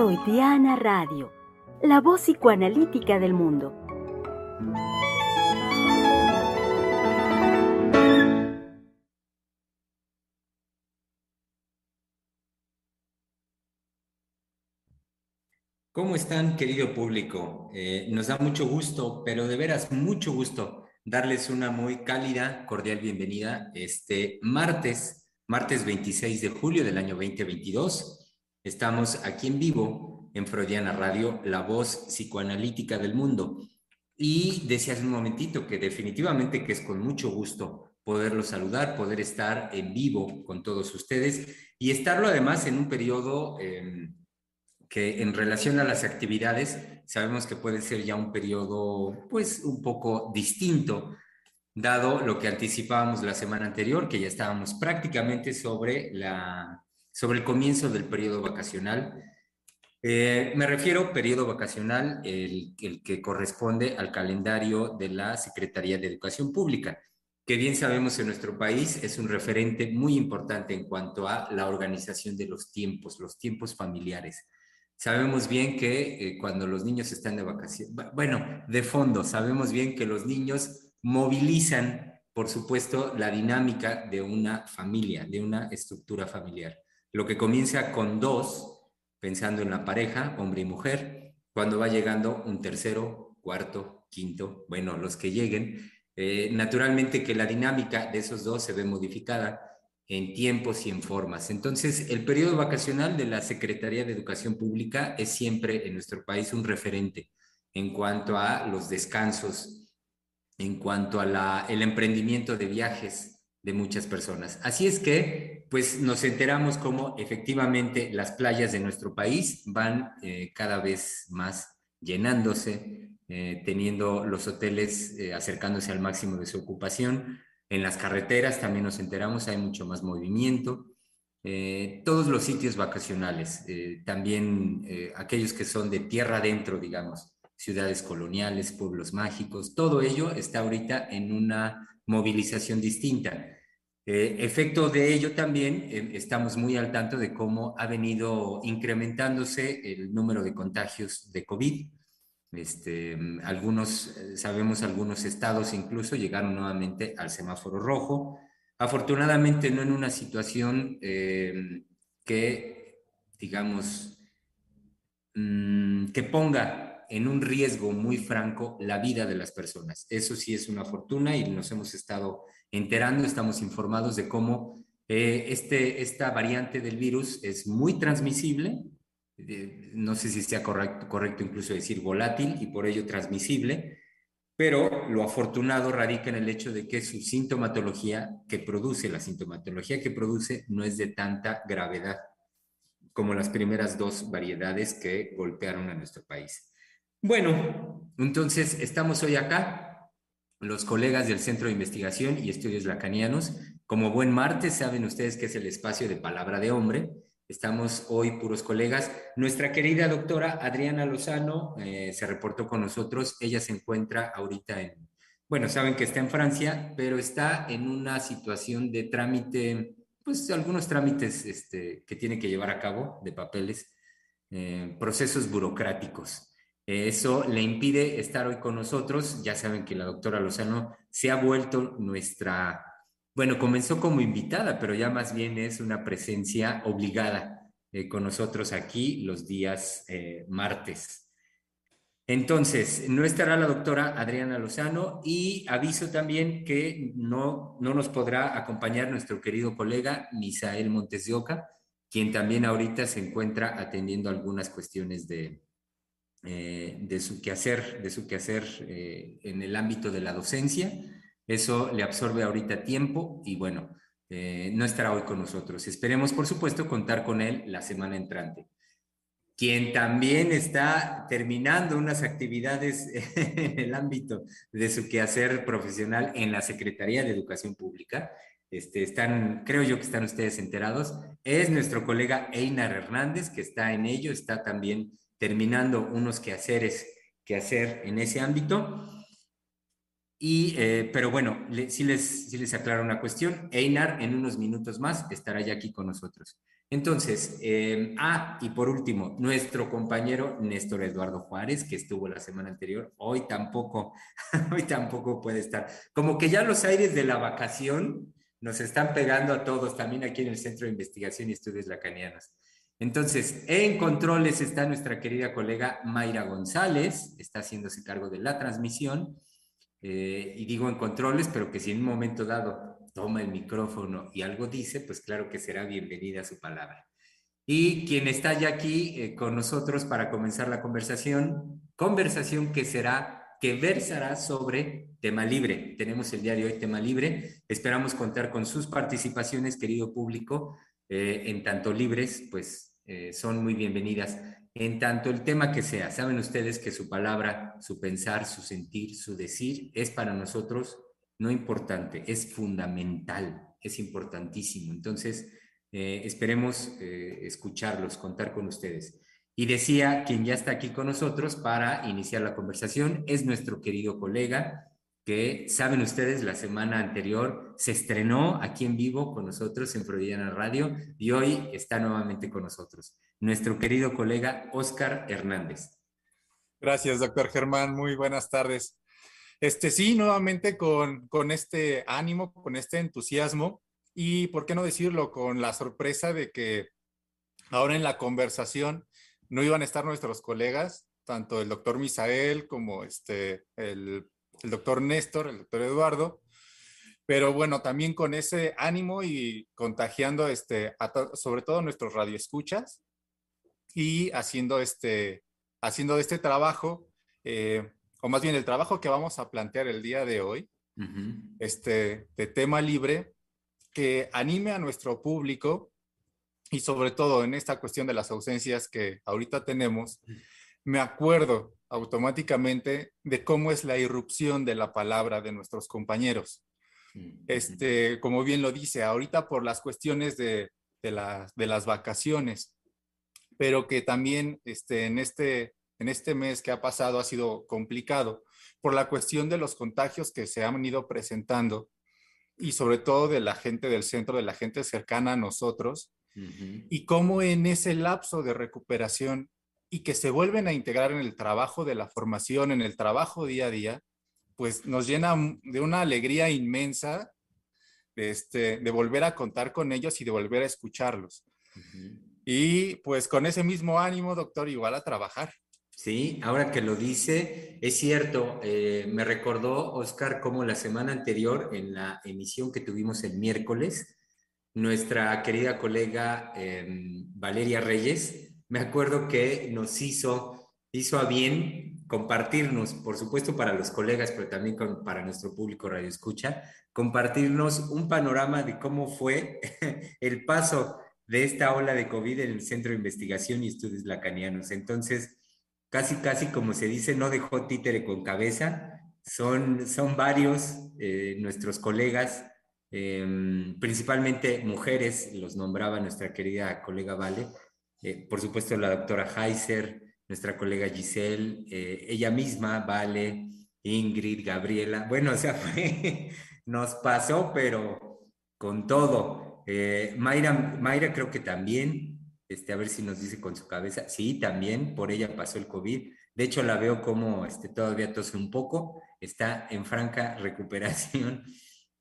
Freudiana Radio, la voz psicoanalítica del mundo. ¿Cómo están, querido público? Eh, nos da mucho gusto, pero de veras mucho gusto darles una muy cálida, cordial bienvenida este martes, martes 26 de julio del año 2022. Estamos aquí en vivo en Freudiana Radio, la voz psicoanalítica del mundo. Y decía un momentito que definitivamente que es con mucho gusto poderlos saludar, poder estar en vivo con todos ustedes y estarlo además en un periodo... Em, que en relación a las actividades sabemos que puede ser ya un periodo pues un poco distinto, dado lo que anticipábamos la semana anterior, que ya estábamos prácticamente sobre, la, sobre el comienzo del periodo vacacional. Eh, me refiero periodo vacacional, el, que corresponde al calendario de la Secretaría de Educación Pública, que bien sabemos en nuestro país es un referente muy importante en cuanto a la organización de los tiempos, los tiempos familiares. Sabemos bien que eh, cuando los niños están de vacaciones, bueno, de fondo, sabemos bien que los niños movilizan, por supuesto, la dinámica de una familia, de una estructura familiar. Lo que comienza con dos, pensando en la pareja, hombre y mujer, cuando va llegando un tercero, cuarto, quinto, bueno, los que lleguen, eh, naturalmente que la dinámica de esos dos se ve modificada en tiempos y en formas. Entonces, el periodo vacacional de la Secretaría de Educación Pública es siempre en nuestro país un referente en cuanto a los descansos, en cuanto a el emprendimiento de viajes de muchas personas. Así es que, pues nos enteramos cómo efectivamente las playas de nuestro país van eh, cada vez más llenándose, eh, teniendo los hoteles eh, acercándose al máximo de su ocupación, en las carreteras también nos enteramos, hay mucho más movimiento. Todos los sitios vacacionales, también aquellos que son de tierra adentro, digamos, ciudades coloniales, pueblos mágicos, todo ello está ahorita en una movilización distinta. efecto de ello también estamos muy al tanto de cómo ha venido incrementándose el número de contagios de COVID. Este, algunos, eh, sabemos algunos estados incluso llegaron nuevamente al semáforo rojo. Afortunadamente no en una situación eh, que, digamos, mm, que ponga en un riesgo muy franco la vida de las personas. Eso sí es una fortuna y nos hemos estado enterando, estamos informados de cómo eh, este, esta variante del virus es muy transmisible, no sé si sea correcto, correcto incluso decir volátil y por ello transmisible, pero lo afortunado radica en el hecho de que su sintomatología que produce, la sintomatología que produce no es de tanta gravedad como las primeras dos variedades que golpearon a nuestro país. Bueno, entonces estamos hoy acá, los colegas del Centro de Investigación y Estudios Lacanianos. Como buen martes, saben ustedes que es el espacio de palabra de hombre Estamos hoy puros colegas. Nuestra querida doctora Adriana Lozano eh, se reportó con nosotros. Ella se encuentra ahorita en, bueno, saben que está en Francia, pero está en una situación de trámite, pues algunos trámites este, que tiene que llevar a cabo de papeles, eh, procesos burocráticos. Eso le impide estar hoy con nosotros. Ya saben que la doctora Lozano se ha vuelto nuestra bueno, comenzó como invitada, pero ya más bien es una presencia obligada eh, con nosotros aquí los días eh, martes. Entonces, no estará la doctora Adriana Lozano y aviso también que no, no nos podrá acompañar nuestro querido colega Misael Montes de Oca, quien también ahorita se encuentra atendiendo algunas cuestiones de, eh, de su quehacer, de su quehacer en el ámbito de la docencia eso le absorbe ahorita tiempo y bueno, eh, no estará hoy con nosotros. Esperemos, por supuesto, contar con él la semana entrante. Quien también está terminando unas actividades en el ámbito de su quehacer profesional en la Secretaría de Educación Pública, este, están, creo yo que están ustedes enterados, es nuestro colega Einar Hernández, que está en ello, está también terminando unos quehaceres que hacer en ese ámbito. Y, eh, pero bueno, si, les, si les aclaro una cuestión, Einar en unos minutos más estará ya aquí con nosotros. Entonces, eh, ah, y por último, nuestro compañero Néstor Eduardo Juárez, que estuvo la semana anterior, hoy tampoco, hoy tampoco puede estar. Como que ya los aires de la vacación nos están pegando a todos, también aquí en el Centro de Investigación y Estudios Lacanianos. Entonces, en controles está nuestra querida colega Mayra González, está haciéndose cargo de la transmisión, eh, y digo en controles, pero que si en un momento dado toma el micrófono y algo dice, pues claro que será bienvenida su palabra. Y quien está ya aquí eh, con nosotros para comenzar la conversación, conversación que será, que versará sobre tema libre. Tenemos el día de hoy tema libre. Esperamos contar con sus participaciones, querido público, eh, en tanto libres, pues eh, son muy bienvenidas en tanto el tema que sea. Saben ustedes que su palabra, su pensar, su sentir, su decir es para nosotros no importante, es fundamental, es importantísimo. Entonces, eh, esperemos eh, escucharlos, contar con ustedes. Y decía quien ya está aquí con nosotros para iniciar la conversación, es nuestro querido colega, que saben ustedes, la semana anterior se estrenó aquí en vivo con nosotros en Freudiana Radio y hoy está nuevamente con nosotros, nuestro querido colega Oscar Hernández. Gracias, doctor Germán. Muy buenas tardes. Este sí, nuevamente con, con este ánimo, con este entusiasmo y, ¿por qué no decirlo?, con la sorpresa de que ahora en la conversación no iban a estar nuestros colegas, tanto el doctor Misael como este, el el doctor Néstor, el doctor Eduardo, pero bueno, también con ese ánimo y contagiando este, sobre todo nuestros radioescuchas y haciendo este, haciendo este trabajo, eh, o más bien el trabajo que vamos a plantear el día de hoy, este, de tema libre, que anime a nuestro público y sobre todo en esta cuestión de las ausencias que ahorita tenemos, me acuerdo automáticamente de cómo es la irrupción de la palabra de nuestros compañeros. Este, como bien lo dice, ahorita por las cuestiones de, de, las vacaciones, pero que también este, en, este, en este mes que ha pasado ha sido complicado por la cuestión de los contagios que se han ido presentando y sobre todo de la gente del centro, de la gente cercana a nosotros, y cómo en ese lapso de recuperación y que se vuelven a integrar en el trabajo de la formación, en el trabajo día a día, pues nos llena de una alegría inmensa de, este, de volver a contar con ellos y de volver a escucharlos. Y pues con ese mismo ánimo, doctor, igual a trabajar. Sí, ahora que lo dice, es cierto, eh, me recordó, Oscar, como la semana anterior, en la emisión que tuvimos el miércoles, nuestra querida colega em, Valeria Reyes me acuerdo que nos hizo, hizo a bien compartirnos, por supuesto para los colegas, pero también para nuestro público Radio Escucha, compartirnos un panorama de cómo fue el paso de esta ola de COVID en el Centro de Investigación y Estudios Lacanianos. Entonces, casi, casi como se dice, no dejó títere con cabeza. Son, son varios eh, nuestros colegas, em, principalmente mujeres, los nombraba nuestra querida colega Vale, eh, por supuesto la doctora Heiser, nuestra colega Giselle, eh, ella misma, Vale, Ingrid, Gabriela. Bueno, o sea, nos pasó, pero con todo. Eh, Mayra, Mayra creo que también, este, a ver si nos dice con su cabeza, sí, también, por ella pasó el COVID. De hecho, la veo como este, todavía tose un poco, está en franca recuperación.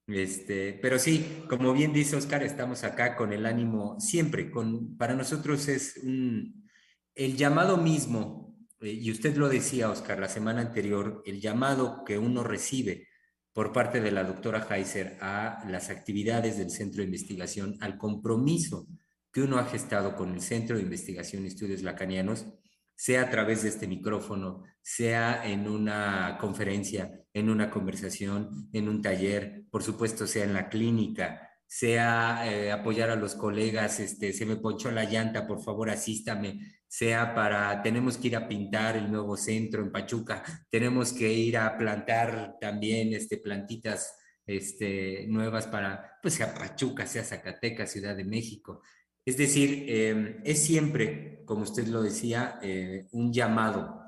Este, pero sí, como bien dice Oscar, estamos acá con el ánimo siempre, con, para nosotros es el llamado mismo, eh, y usted lo decía, Oscar, la semana anterior, el llamado que uno recibe por parte de la doctora Heiser a las actividades del centro de investigación, al compromiso que uno ha gestado con el Centro de Investigación y Estudios Lacanianos, sea a través de este micrófono, sea en una conferencia, en una conversación, en un taller, por supuesto, sea en la clínica, sea eh, apoyar a los colegas, este, se me ponchó la llanta, por favor asístame, sea para, tenemos que ir a pintar el nuevo centro en Pachuca, tenemos que ir a plantar también este, plantitas este, nuevas para, pues sea Pachuca, sea Zacatecas, Ciudad de México, es decir, eh, es siempre, como usted lo decía, eh, un llamado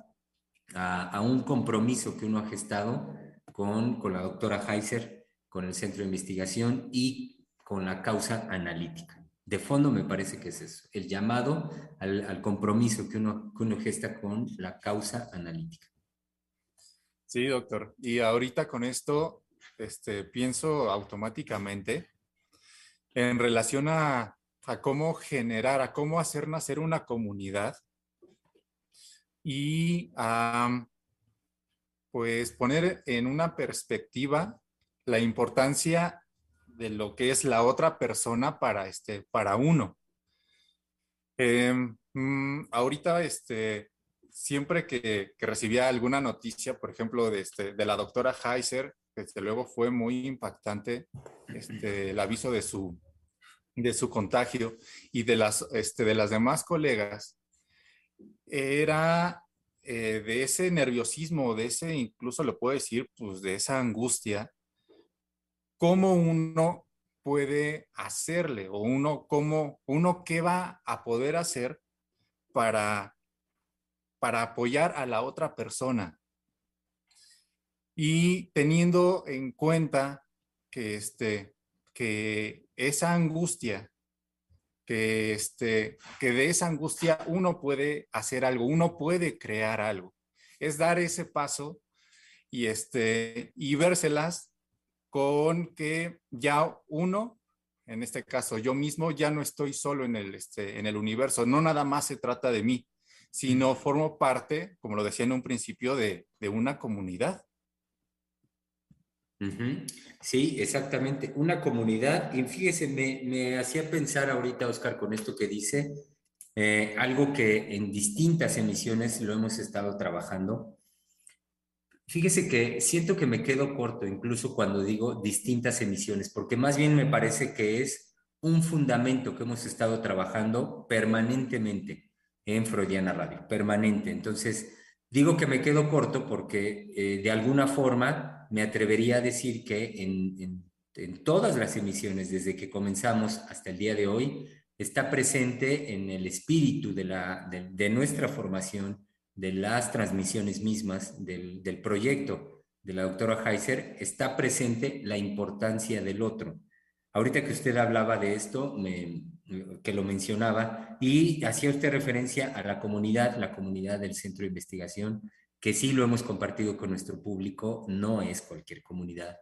a, un compromiso que uno ha gestado con, con la doctora Heiser, con el centro de investigación y con la causa analítica. De fondo me parece que es eso, el llamado al, al compromiso que uno, que uno gesta con la causa analítica. Sí, doctor. Y ahorita con esto, este, pienso automáticamente en relación a, a cómo generar, a cómo hacer nacer una comunidad y a, pues poner en una perspectiva la importancia de lo que es la otra persona para, este, para uno. Em, mm, ahorita, este, siempre que, recibía alguna noticia, por ejemplo, de, este, de la doctora Heiser, desde luego fue muy impactante este, el aviso de su, de su contagio y de las, este, de las demás colegas, era eh, de ese nerviosismo, de ese, incluso lo puedo decir, pues de esa angustia, cómo uno puede hacerle o uno, cómo, uno qué va a poder hacer para, para apoyar a la otra persona. Y teniendo en cuenta que, este, que esa angustia, que, este, que de esa angustia uno puede hacer algo, uno puede crear algo. Es dar ese paso y, este, y vérselas con que ya uno, en este caso yo mismo, ya no estoy solo en el, este, universo. No nada más se trata de mí, sino formo parte, como lo decía en un principio, de una comunidad. Sí, exactamente. Una comunidad. Y fíjese, me, hacía pensar ahorita, Oscar, con esto que dice, eh, algo que en distintas emisiones lo hemos estado trabajando. Fíjese que siento que me quedo corto incluso cuando digo distintas emisiones, porque más bien me parece que es un fundamento que hemos estado trabajando permanentemente en Freudiana Radio, permanente. Entonces, digo que me quedo corto porque eh, de alguna forma me atrevería a decir que en, todas las emisiones, desde que comenzamos hasta el día de hoy, está presente en el espíritu de, la, de, nuestra formación, de las transmisiones mismas, del, del, proyecto de la doctora Heiser, está presente la importancia del otro. Ahorita que usted hablaba de esto, me, que lo mencionaba, y hacía usted referencia a la comunidad, la comunidad del centro de investigación, que sí lo hemos compartido con nuestro público, no es cualquier comunidad.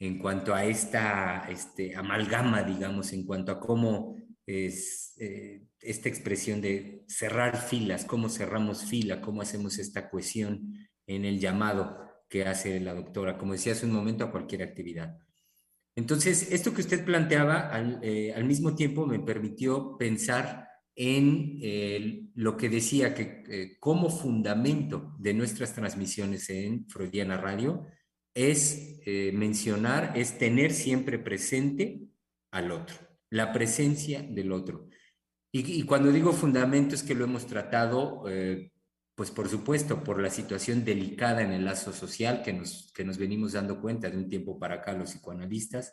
En cuanto a esta este, amalgama, digamos, en cuanto a cómo es eh, esta expresión de cerrar filas, cómo cerramos fila, cómo hacemos esta cohesión en el llamado que hace la doctora, como decía hace un momento, a cualquier actividad. Entonces, esto que usted planteaba al, eh, al mismo tiempo me permitió pensar en eh, lo que decía que eh, como fundamento de nuestras transmisiones en Freudiana Radio es eh, mencionar, es tener siempre presente al otro, la presencia del otro. Y, cuando digo fundamento es que lo hemos tratado, pues por supuesto, por la situación delicada en el lazo social que nos, que nos venimos dando cuenta de un tiempo para acá los psicoanalistas,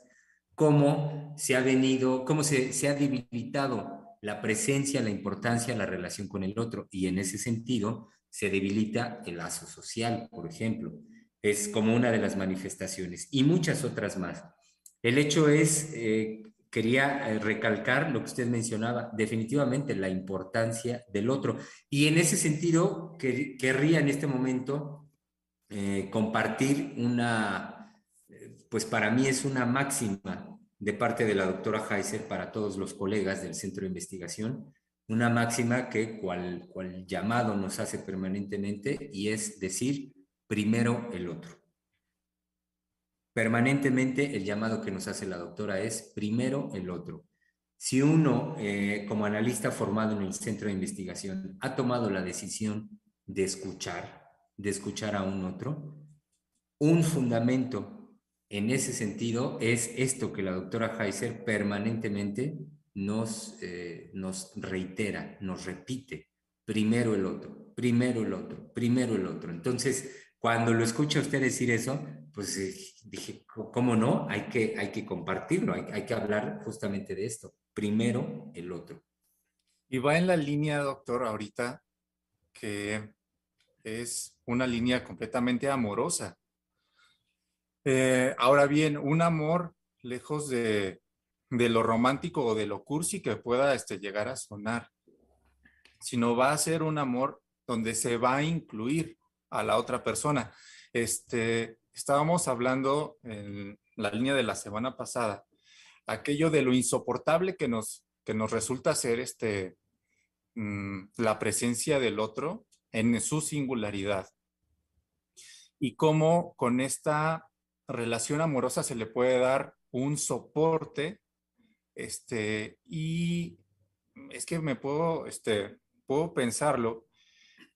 cómo se ha venido, cómo se, se ha debilitado la presencia, la importancia, la relación con el otro. Y en ese sentido se debilita el lazo social, por ejemplo. Es como una de las manifestaciones y muchas otras más. El hecho es, eh, quería eh, recalcar lo que usted mencionaba, definitivamente la importancia del otro. Y en ese sentido, que, querría en este momento eh, compartir una, pues para mí es una máxima de parte de la doctora Heiser para todos los colegas del centro de investigación, una máxima que cual, cual llamado nos hace permanentemente y es decir, primero el otro. Permanentemente el llamado que nos hace la doctora es primero el otro. Si uno, eh, como analista formado en el centro de investigación, ha tomado la decisión de escuchar, de escuchar a un otro, un fundamento en ese sentido es esto que la doctora Heiser permanentemente nos, eh, nos reitera, nos repite, primero el otro, primero el otro, primero el otro. Entonces, cuando lo escucha usted decir eso, pues eh, dije, ¿cómo no? Hay que, hay que compartirlo, hay, hay que hablar justamente de esto, primero el otro. Y va en la línea, doctor, ahorita, que es una línea completamente amorosa Eh, ahora bien, un amor lejos de, lo romántico o de lo cursi que pueda este, llegar a sonar, sino va a ser un amor donde se va a incluir a la otra persona. Este, estábamos hablando en la línea de la semana pasada, aquello de lo insoportable que nos, resulta ser este, mm, la presencia del otro en su singularidad. Y cómo con esta relación amorosa se le puede dar un soporte, este, y es que me puedo, este, puedo pensarlo,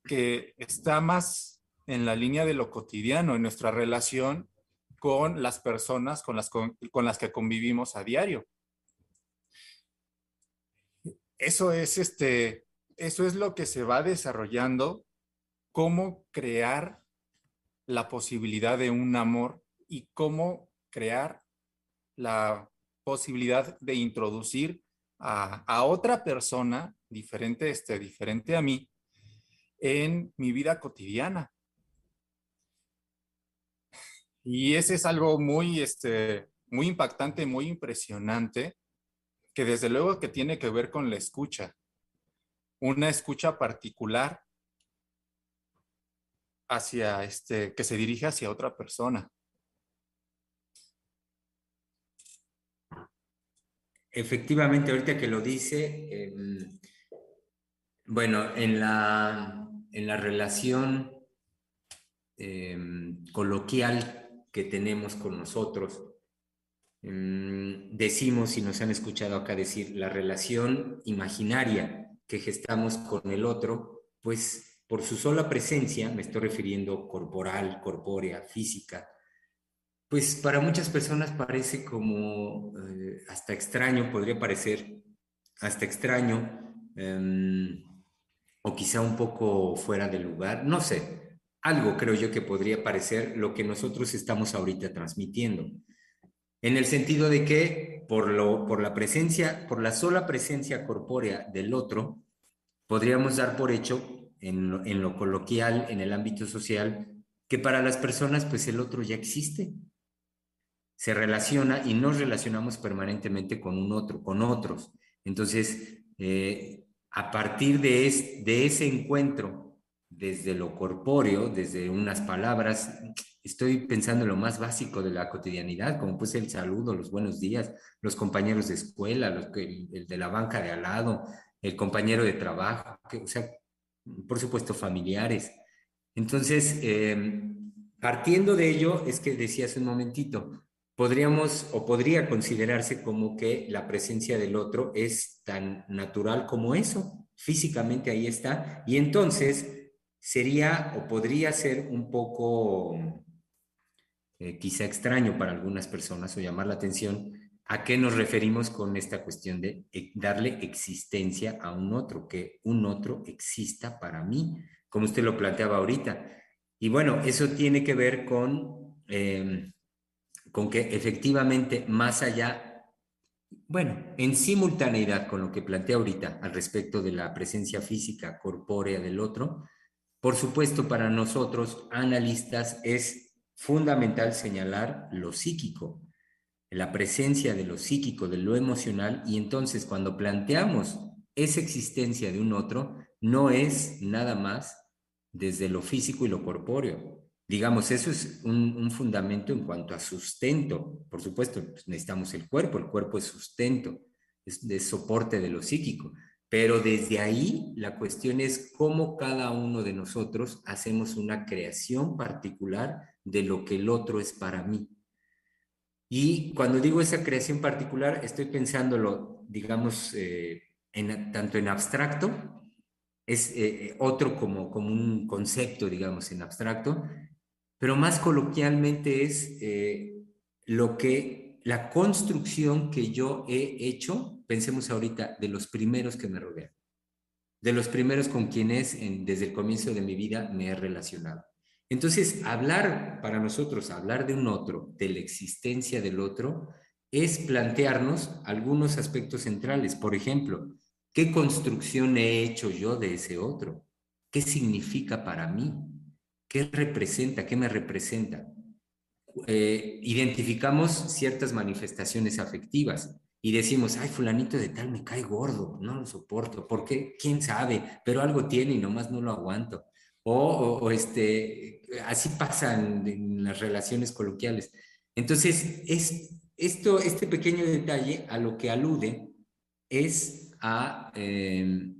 que está más en la línea de lo cotidiano, en nuestra relación con las personas con las, con, las que convivimos a diario. Eso es, este, eso es lo que se va desarrollando, cómo crear la posibilidad de un amor y cómo crear la posibilidad de introducir a, otra persona diferente, este, diferente a mí en mi vida cotidiana. Y ese es algo muy, este, muy impactante, muy impresionante, que desde luego que tiene que ver con la escucha. Una escucha particular hacia este, que se dirige hacia otra persona. Efectivamente, ahorita que lo dice, em, bueno, en la, en la relación em, coloquial que tenemos con nosotros, em, decimos, y nos han escuchado acá decir, la relación imaginaria que gestamos con el otro, pues por su sola presencia, me estoy refiriendo corporal, corpórea, física, pues para muchas personas parece como eh, hasta extraño, podría parecer hasta extraño, em, o quizá un poco fuera de lugar, no sé, algo creo yo que podría parecer lo que nosotros estamos ahorita transmitiendo. En el sentido de que por, lo, por la presencia, por la sola presencia corpórea del otro, podríamos dar por hecho en en lo coloquial, en el ámbito social, que para las personas pues el otro ya existe, se relaciona y nos relacionamos permanentemente con un otro, con otros. Entonces, eh, a partir de, de ese encuentro, desde lo corpóreo, desde unas palabras, estoy pensando en lo más básico de la cotidianidad, como pues el saludo, los buenos días, los compañeros de escuela, los, el, de la banca de al lado, el compañero de trabajo, o sea, por supuesto familiares. Entonces, eh, partiendo de ello, es que decía hace un momentito, podríamos o podría considerarse como que la presencia del otro es tan natural como eso, físicamente ahí está, y entonces sería o podría ser un poco eh, quizá extraño para algunas personas o llamar la atención a qué nos referimos con esta cuestión de eh, darle existencia a un otro, que un otro exista para mí, como usted lo planteaba ahorita. Y bueno, eso tiene que ver con... Eh, con que efectivamente más allá, bueno, en simultaneidad con lo que plantea ahorita al respecto de la presencia física corpórea del otro, por supuesto para nosotros analistas es fundamental señalar lo psíquico, la presencia de lo psíquico, de lo emocional, y entonces cuando planteamos esa existencia de un otro, no es nada más desde lo físico y lo corpóreo, Digamos, eso es un, fundamento en cuanto a sustento. Por supuesto, pues, necesitamos el cuerpo, el cuerpo es sustento, es de soporte de lo psíquico. Pero desde ahí la cuestión es cómo cada uno de nosotros hacemos una creación particular de lo que el otro es para mí. Y cuando digo esa creación particular, estoy pensándolo, digamos, eh, tanto en abstracto, es eh, otro como, como un concepto, digamos, en abstracto, pero más coloquialmente es eh, lo que, la construcción que yo he hecho, pensemos ahorita, de los primeros que me rodean, de los primeros con quienes desde el comienzo de mi vida me he relacionado. Entonces, hablar para nosotros, hablar de un otro, de la existencia del otro, es plantearnos algunos aspectos centrales. Por ejemplo, ¿qué construcción he hecho yo de ese otro? ¿Qué significa para mí? ¿Qué representa? ¿Qué me representa? eh, identificamos ciertas manifestaciones afectivas y decimos, ay, fulanito de tal me cae gordo, no lo soporto, ¿por qué? ¿Quién sabe? Pero algo tiene y nomás no lo aguanto. O, este, así pasan en las relaciones coloquiales. Entonces, es, esto, este pequeño detalle a lo que alude es a, eh,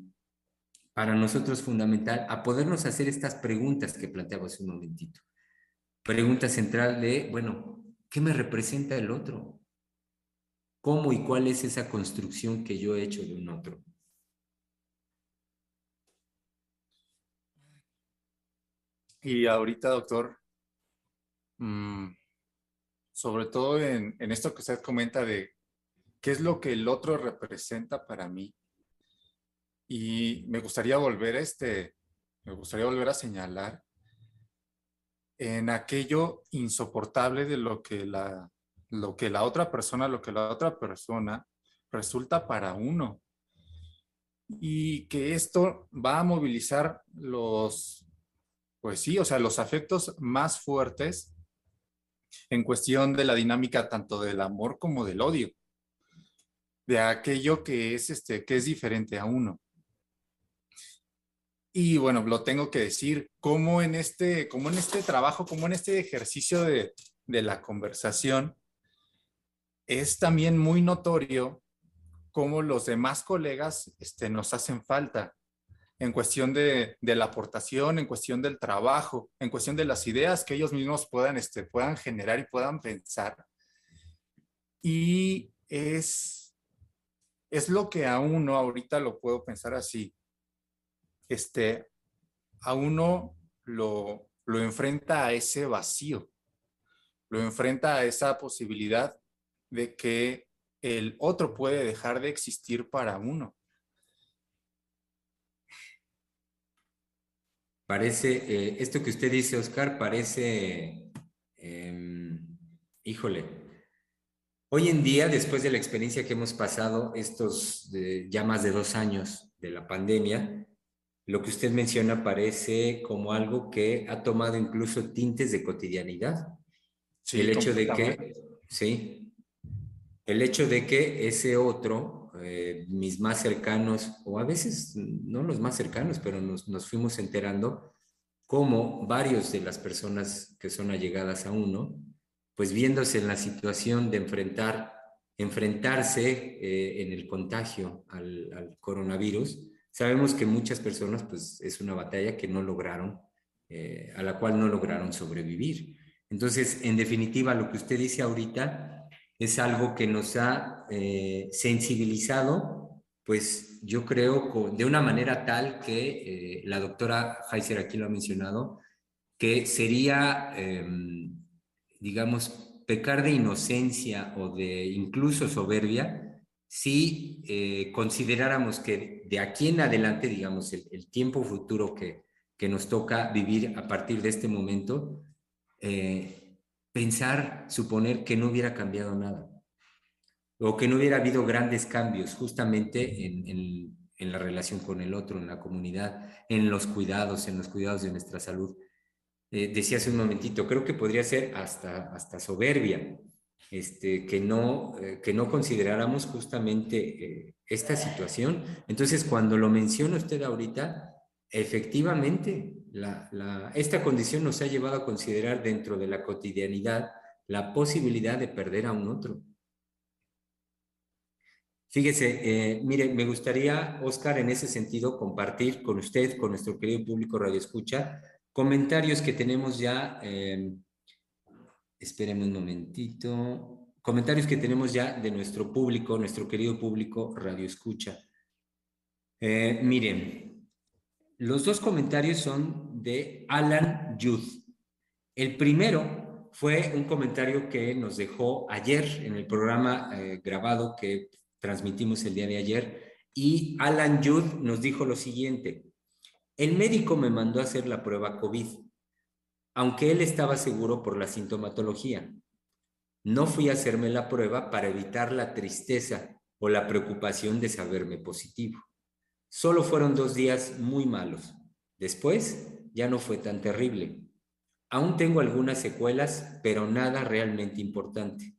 para nosotros fundamental, a podernos hacer estas preguntas que planteaba hace un momentito. Pregunta central de, bueno, ¿qué me representa el otro? ¿Cómo y cuál es esa construcción que yo he hecho de un otro? Y ahorita, doctor, mm, sobre todo en, esto que usted comenta de qué es lo que el otro representa para mí. Y me gustaría volver este, me gustaría volver a señalar en aquello insoportable de lo que la, lo que la otra persona, lo que la otra persona resulta para uno. Y que esto va a movilizar los, pues sí, o sea, los afectos más fuertes en cuestión de la dinámica tanto del amor como del odio, de aquello que es, este, que es diferente a uno. Y bueno, lo tengo que decir, como en este, como en este trabajo, como en este ejercicio de, de la conversación, es también muy notorio cómo los demás colegas este, nos hacen falta en cuestión de, la aportación, en cuestión del trabajo, en cuestión de las ideas que ellos mismos puedan, este, puedan generar y puedan pensar. Y es, es lo que a uno, ahorita lo puedo pensar así, este, a uno lo, lo enfrenta a ese vacío, lo enfrenta a esa posibilidad de que el otro puede dejar de existir para uno. Parece, eh, esto que usted dice, Oscar, parece, em, híjole, hoy en día, después de la experiencia que hemos pasado, estos ya más de dos años de la pandemia, lo que usted menciona parece como algo que ha tomado incluso tintes de cotidianidad. Sí, el hecho de que, sí, el hecho de que ese otro eh, mis más cercanos, o a veces no los más cercanos, pero nos, nos fuimos enterando cómo varios de las personas que son allegadas a uno, pues viéndose en la situación de enfrentar, enfrentarse eh, en el contagio al, coronavirus, sabemos que muchas personas, pues es una batalla que no lograron, eh, a la cual no lograron sobrevivir. Entonces, en definitiva, lo que usted dice ahorita es algo que nos ha eh, sensibilizado, pues yo creo de una manera tal que eh, la doctora Heiser aquí lo ha mencionado, que sería, em, digamos, pecar de inocencia o de incluso soberbia si eh, consideráramos que de aquí en adelante, digamos, el, tiempo futuro que, que, nos toca vivir a partir de este momento, pensar, suponer que no hubiera cambiado nada o que no hubiera habido grandes cambios justamente en, la relación con el otro, en la comunidad, en los cuidados, en los cuidados de nuestra salud. Eh, decía hace un momentito, creo que podría ser hasta, hasta soberbia, este, que, no, eh, que no consideráramos justamente eh, esta situación. Entonces, cuando lo menciona usted ahorita, efectivamente, esta condición nos ha llevado a considerar dentro de la cotidianidad la posibilidad de perder a un otro. Fíjese, eh, mire, me gustaría, Oscar, en ese sentido, compartir con usted, con nuestro querido público Radio Escucha, comentarios que tenemos ya, eh, espérenme un momentito, comentarios que tenemos ya de nuestro público, nuestro querido público Radio Escucha. Eh, miren, los dos comentarios son de Alan Youth. El primero fue un comentario que nos dejó ayer en el programa eh, grabado que transmitimos el día de ayer y Alan Youth nos dijo lo siguiente. El médico me mandó a hacer la prueba COVID, aunque él estaba seguro por la sintomatología. No fui a hacerme la prueba para evitar la tristeza o la preocupación de saberme positivo. Solo fueron dos días muy malos. Después ya no fue tan terrible. Aún tengo algunas secuelas, pero nada realmente importante.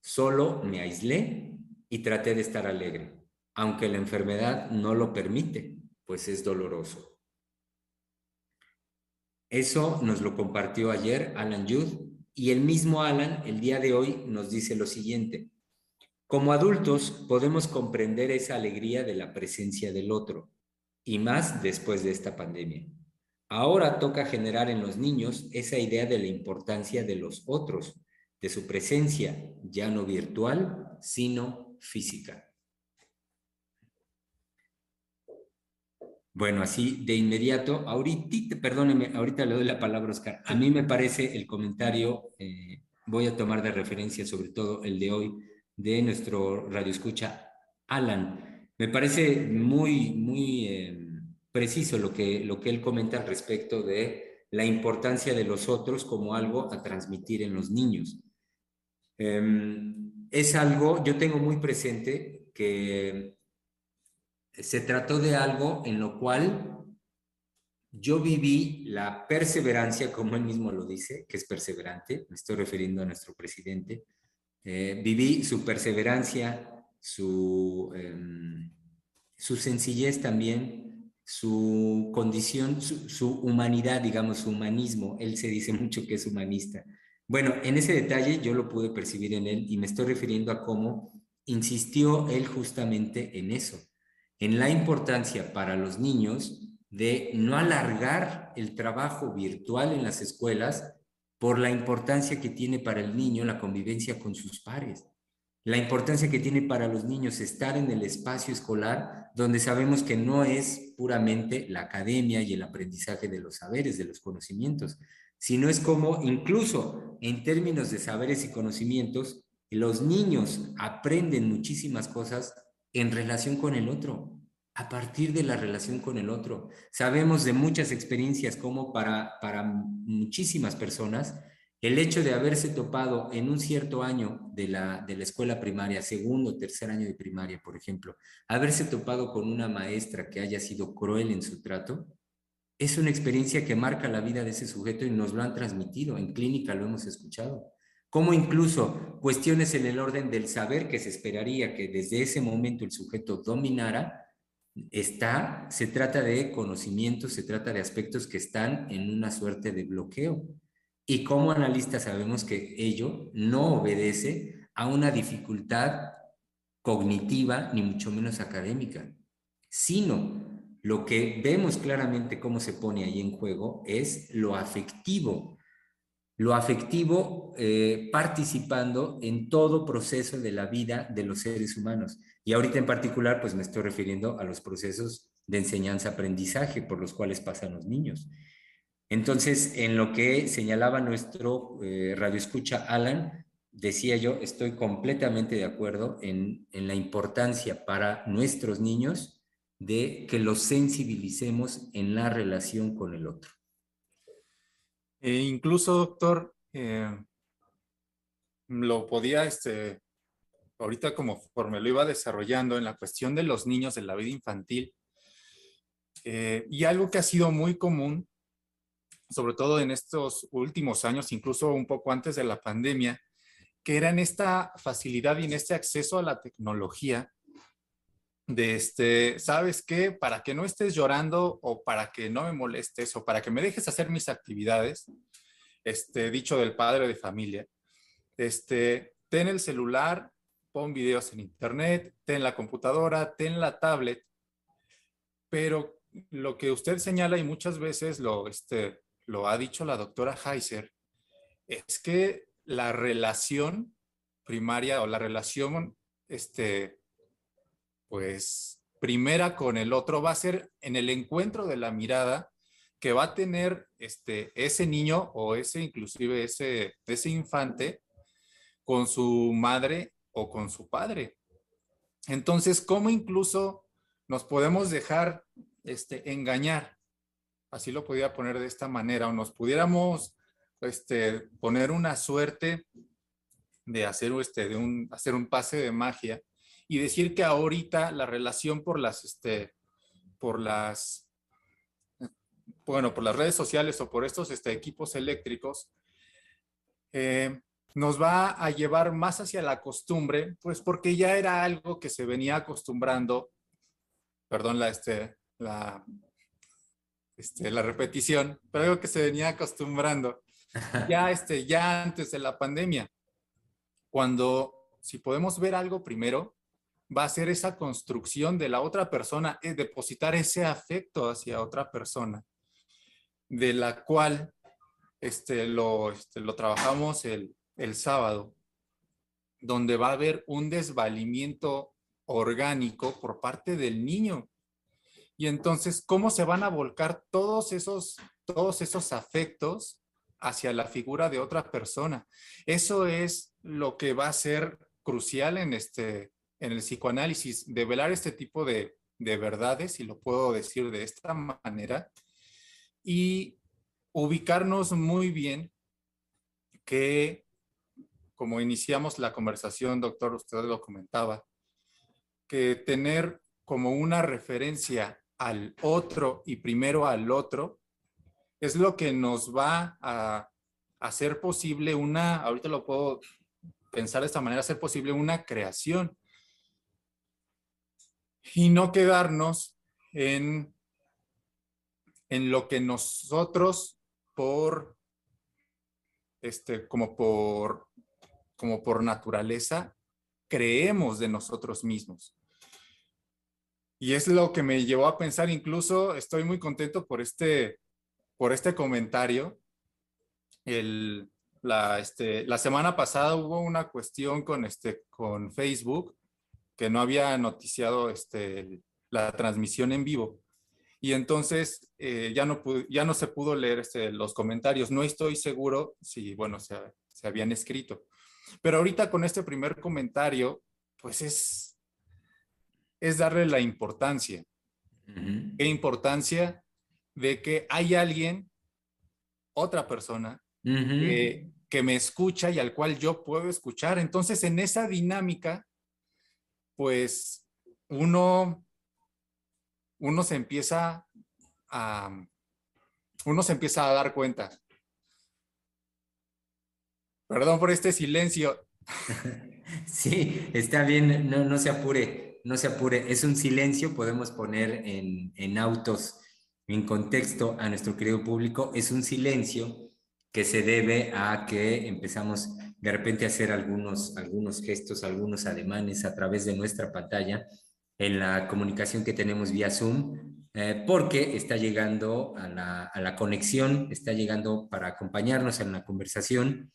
Solo me aislé y traté de estar alegre, aunque la enfermedad no lo permite, pues es doloroso. Eso nos lo compartió ayer Alan Judd y el mismo Alan el día de hoy nos dice lo siguiente. Como adultos podemos comprender esa alegría de la presencia del otro y más después de esta pandemia. Ahora toca generar en los niños esa idea de la importancia de los otros, de su presencia, ya no virtual, sino física. Bueno, así de inmediato, ahorita, perdóneme, ahorita le doy la palabra a Oscar. A mí me parece el comentario, eh, voy a tomar de referencia sobre todo el de hoy, de nuestro radio escucha, Alan. Me parece muy, muy... Eh, preciso lo que, lo que él comenta al respecto de la importancia de los otros como algo a transmitir en los niños. Em, es algo, yo tengo muy presente que se trató de algo en lo cual yo viví la perseverancia, como él mismo lo dice, que es perseverante, me estoy refiriendo a nuestro presidente, eh, viví su perseverancia, su, em, su sencillez también, su condición, su, humanidad, digamos, su humanismo. Él se dice mucho que es humanista. Bueno, en ese detalle yo lo pude percibir en él y me estoy refiriendo a cómo insistió él justamente en eso, en la importancia para los niños de no alargar el trabajo virtual en las escuelas por la importancia que tiene para el niño la convivencia con sus pares la importancia que tiene para los niños estar en el espacio escolar, donde sabemos que no es puramente la academia y el aprendizaje de los saberes, de los conocimientos, sino es como incluso en términos de saberes y conocimientos, los niños aprenden muchísimas cosas en relación con el otro, a partir de la relación con el otro. Sabemos de muchas experiencias como para, para muchísimas personas, el hecho de haberse topado en un cierto año de la, de la escuela primaria, segundo o tercer año de primaria, por ejemplo, haberse topado con una maestra que haya sido cruel en su trato, es una experiencia que marca la vida de ese sujeto y nos lo han transmitido. En clínica lo hemos escuchado. Como incluso cuestiones en el orden del saber que se esperaría que desde ese momento el sujeto dominara, está, se trata de conocimientos, se trata de aspectos que están en una suerte de bloqueo. Y como analistas sabemos que ello no obedece a una dificultad cognitiva ni mucho menos académica, sino lo que vemos claramente cómo se pone ahí en juego es lo afectivo, lo afectivo eh, participando en todo proceso de la vida de los seres humanos. Y ahorita en particular, pues me estoy refiriendo a los procesos de enseñanza-aprendizaje por los cuales pasan los niños. Entonces, en lo que señalaba nuestro eh, radioescucha Alan, decía yo, estoy completamente de acuerdo en, la importancia para nuestros niños de que los sensibilicemos en la relación con el otro. E incluso, doctor, eh, lo podía, este, ahorita como me lo iba desarrollando en la cuestión de los niños en la vida infantil, eh, y algo que ha sido muy común sobre todo en estos últimos años, incluso un poco antes de la pandemia, que era en esta facilidad y en este acceso a la tecnología de este, ¿sabes qué? Para que no estés llorando o para que no me molestes o para que me dejes hacer mis actividades, este, dicho del padre de familia, este, ten el celular, pon videos en internet, ten la computadora, ten la tablet, pero lo que usted señala y muchas veces lo, este, lo ha dicho la doctora Heiser, es que la relación primaria o la relación, este, pues, primera con el otro va a ser en el encuentro de la mirada que va a tener este, ese niño o ese, inclusive ese, ese infante con su madre o con su padre. Entonces, ¿cómo incluso nos podemos dejar este, engañar así lo podía poner de esta manera, o nos pudiéramos este, poner una suerte de hacer, este, de un, hacer un pase de magia y decir que ahorita la relación por las, este, por las, bueno, por las redes sociales o por estos este, equipos eléctricos, eh, nos va a llevar más hacia la costumbre, pues porque ya era algo que se venía acostumbrando, perdón la, este, la, este, la repetición, pero algo que se venía acostumbrando ya, este, ya antes de la pandemia, cuando si podemos ver algo primero, va a ser esa construcción de la otra persona, es depositar ese afecto hacia otra persona, de la cual este, lo, este, lo trabajamos el, el sábado, donde va a haber un desvalimiento orgánico por parte del niño. Y entonces, ¿cómo se van a volcar todos esos, todos esos afectos hacia la figura de otra persona? Eso es lo que va a ser crucial en, este, en el psicoanálisis, develar este tipo de, de verdades, si lo puedo decir de esta manera, y ubicarnos muy bien que, como iniciamos la conversación, doctor, usted lo comentaba, que tener como una referencia al otro y primero al otro es lo que nos va a hacer posible una, ahorita lo puedo pensar de esta manera, hacer posible una creación y no quedarnos en, en lo que nosotros por, este, como por, como por naturaleza, creemos de nosotros mismos. Y es lo que me llevó a pensar, incluso estoy muy contento por este, por este comentario. El, la, este, la semana pasada hubo una cuestión con, este, con Facebook que no había noticiado este, la transmisión en vivo. Y entonces eh, ya, no ya no se pudo leer este, los comentarios. No estoy seguro si, bueno, se, se habían escrito. Pero ahorita con este primer comentario, pues es, es darle la importancia. ¿Qué importancia de que hay alguien, otra persona, que, que, me escucha y al cual yo puedo escuchar? Entonces, en esa dinámica, pues uno, uno se empieza a, uno se empieza a dar cuenta. Perdón por este silencio. Sí, está bien, no, no se apure, no se apure. Es un silencio, podemos poner en, en autos, en contexto a nuestro querido público, es un silencio que se debe a que empezamos de repente hacer algunos, algunos gestos, algunos ademanes a través de nuestra pantalla en la comunicación que tenemos vía Zoom, eh, porque está llegando a la, a la conexión, está llegando para acompañarnos en la conversación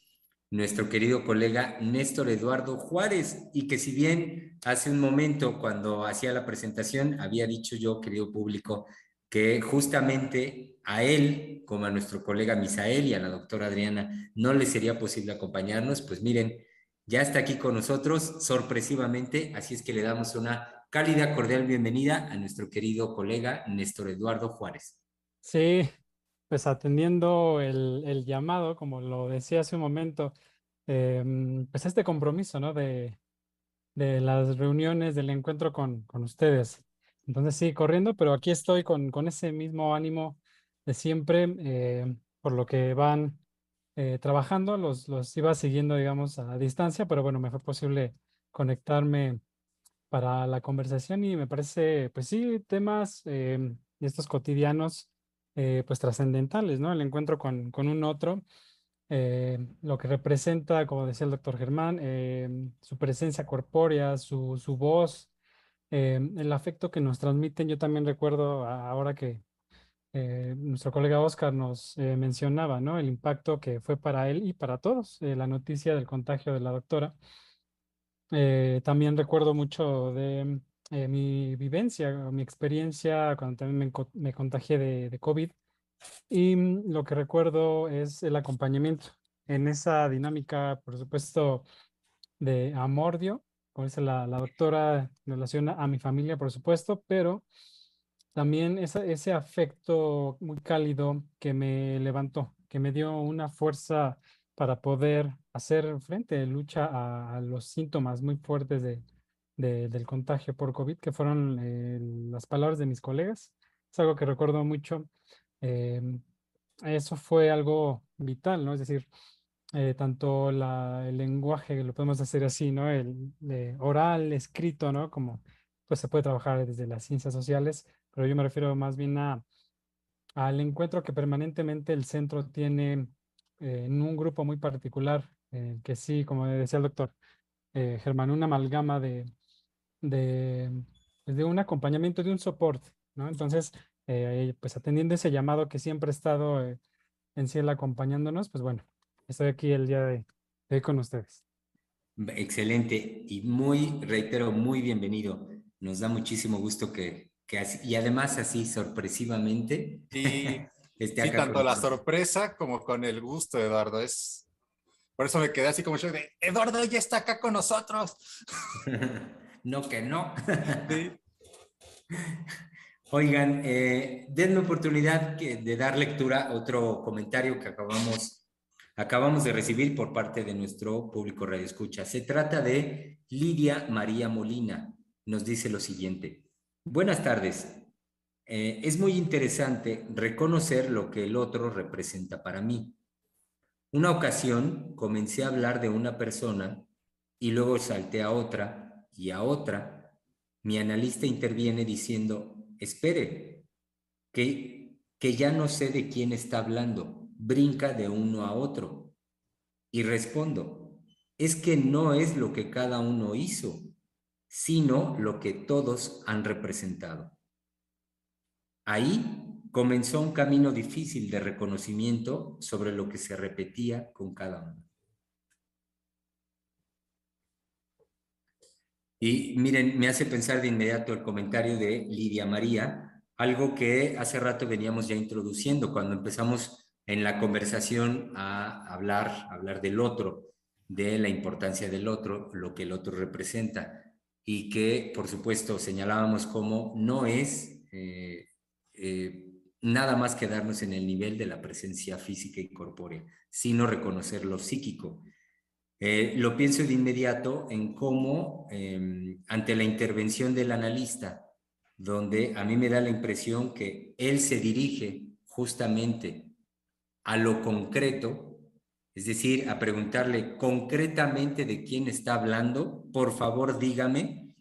nuestro querido colega Néstor Eduardo Juárez, y que si bien hace un momento cuando hacía la presentación había dicho yo, querido público, que justamente a él, como a nuestro colega Misael y a la doctora Adriana, no le sería posible acompañarnos, pues miren, ya está aquí con nosotros sorpresivamente, así es que le damos una cálida, cordial bienvenida a nuestro querido colega Néstor Eduardo Juárez. Sí, pues atendiendo el, el llamado, como lo decía hace un momento, eh, pues este compromiso, ¿no? De, de las reuniones, del encuentro con, con ustedes. Entonces sí, corriendo, pero aquí estoy con, con ese mismo ánimo de siempre, eh, por lo que van eh, trabajando, los, los iba siguiendo, digamos, a distancia, pero bueno, me fue posible conectarme para la conversación y me parece, pues sí, temas eh, estos cotidianos, pues trascendentales, ¿no? El encuentro con, con un otro, lo que representa, como decía el doctor Germán, su presencia corpórea, su, su voz, Em, el afecto que nos transmiten, yo también recuerdo ahora que eh, nuestro colega Oscar nos eh, mencionaba, ¿no? El impacto que fue para él y para todos, eh, la noticia del contagio de la doctora. también recuerdo mucho de mi vivencia, mi experiencia cuando también me, contagié de, de, COVID. Y mm, lo que recuerdo es el acompañamiento en esa dinámica, por supuesto, de amordio, como dice la, la doctora, en relación a, mi familia, por supuesto, pero también ese afecto muy cálido que me levantó, que me dio una fuerza para poder hacer frente, lucha a, los síntomas muy fuertes de, del contagio por COVID, que fueron eh, las palabras de mis colegas. Es algo que recuerdo mucho em, eso fue algo vital, ¿no? Es decir, eh, tanto el lenguaje, lo podemos hacer así, ¿no? El oral, escrito, ¿no? Como pues se puede trabajar desde las ciencias sociales, pero yo me refiero más bien a, al encuentro que permanentemente el centro tiene eh, en un grupo muy particular, eh, que sí, como decía el doctor Germán, una amalgama de, de, de, un acompañamiento, de un soporte, ¿no? Entonces, pues atendiendo ese llamado que siempre ha estado en Ciel acompañándonos, pues bueno, estoy aquí el día de, hoy con ustedes. Excelente y muy, reitero, muy bienvenido. Nos da muchísimo gusto que, que y además así sorpresivamente. Sí, esté acá tanto la sorpresa como con el gusto, Eduardo. Es, por eso me quedé así como yo de, Eduardo ya está acá con nosotros. no que no. Sí. Oigan, eh, denme oportunidad de dar lectura a otro comentario que acabamos, acabamos de recibir por parte de nuestro público Radio Escucha. Se trata de Lidia María Molina. Nos dice lo siguiente. Buenas tardes. Eh, es muy interesante reconocer lo que el otro representa para mí. Una ocasión comencé a hablar de una persona y luego salté a otra y a otra. Mi analista interviene diciendo, espere, que, que ya no sé de quién está hablando, brinca de uno a otro. Y respondo, es que no es lo que cada uno hizo, sino lo que todos han representado. Ahí comenzó un camino difícil de reconocimiento sobre lo que se repetía con cada uno. Y miren, me hace pensar de inmediato el comentario de Lidia María, algo que hace rato veníamos ya introduciendo cuando empezamos en la conversación a hablar, hablar del otro, de la importancia del otro, lo que el otro representa y que, por supuesto, señalábamos como no es eh, eh, nada más quedarnos en el nivel de la presencia física y corpórea, sino reconocer lo psíquico. Eh, lo pienso de inmediato en cómo, em, ante la intervención del analista, donde a mí me da la impresión que él se dirige justamente a lo concreto, es decir, a preguntarle concretamente de quién está hablando, por favor dígame,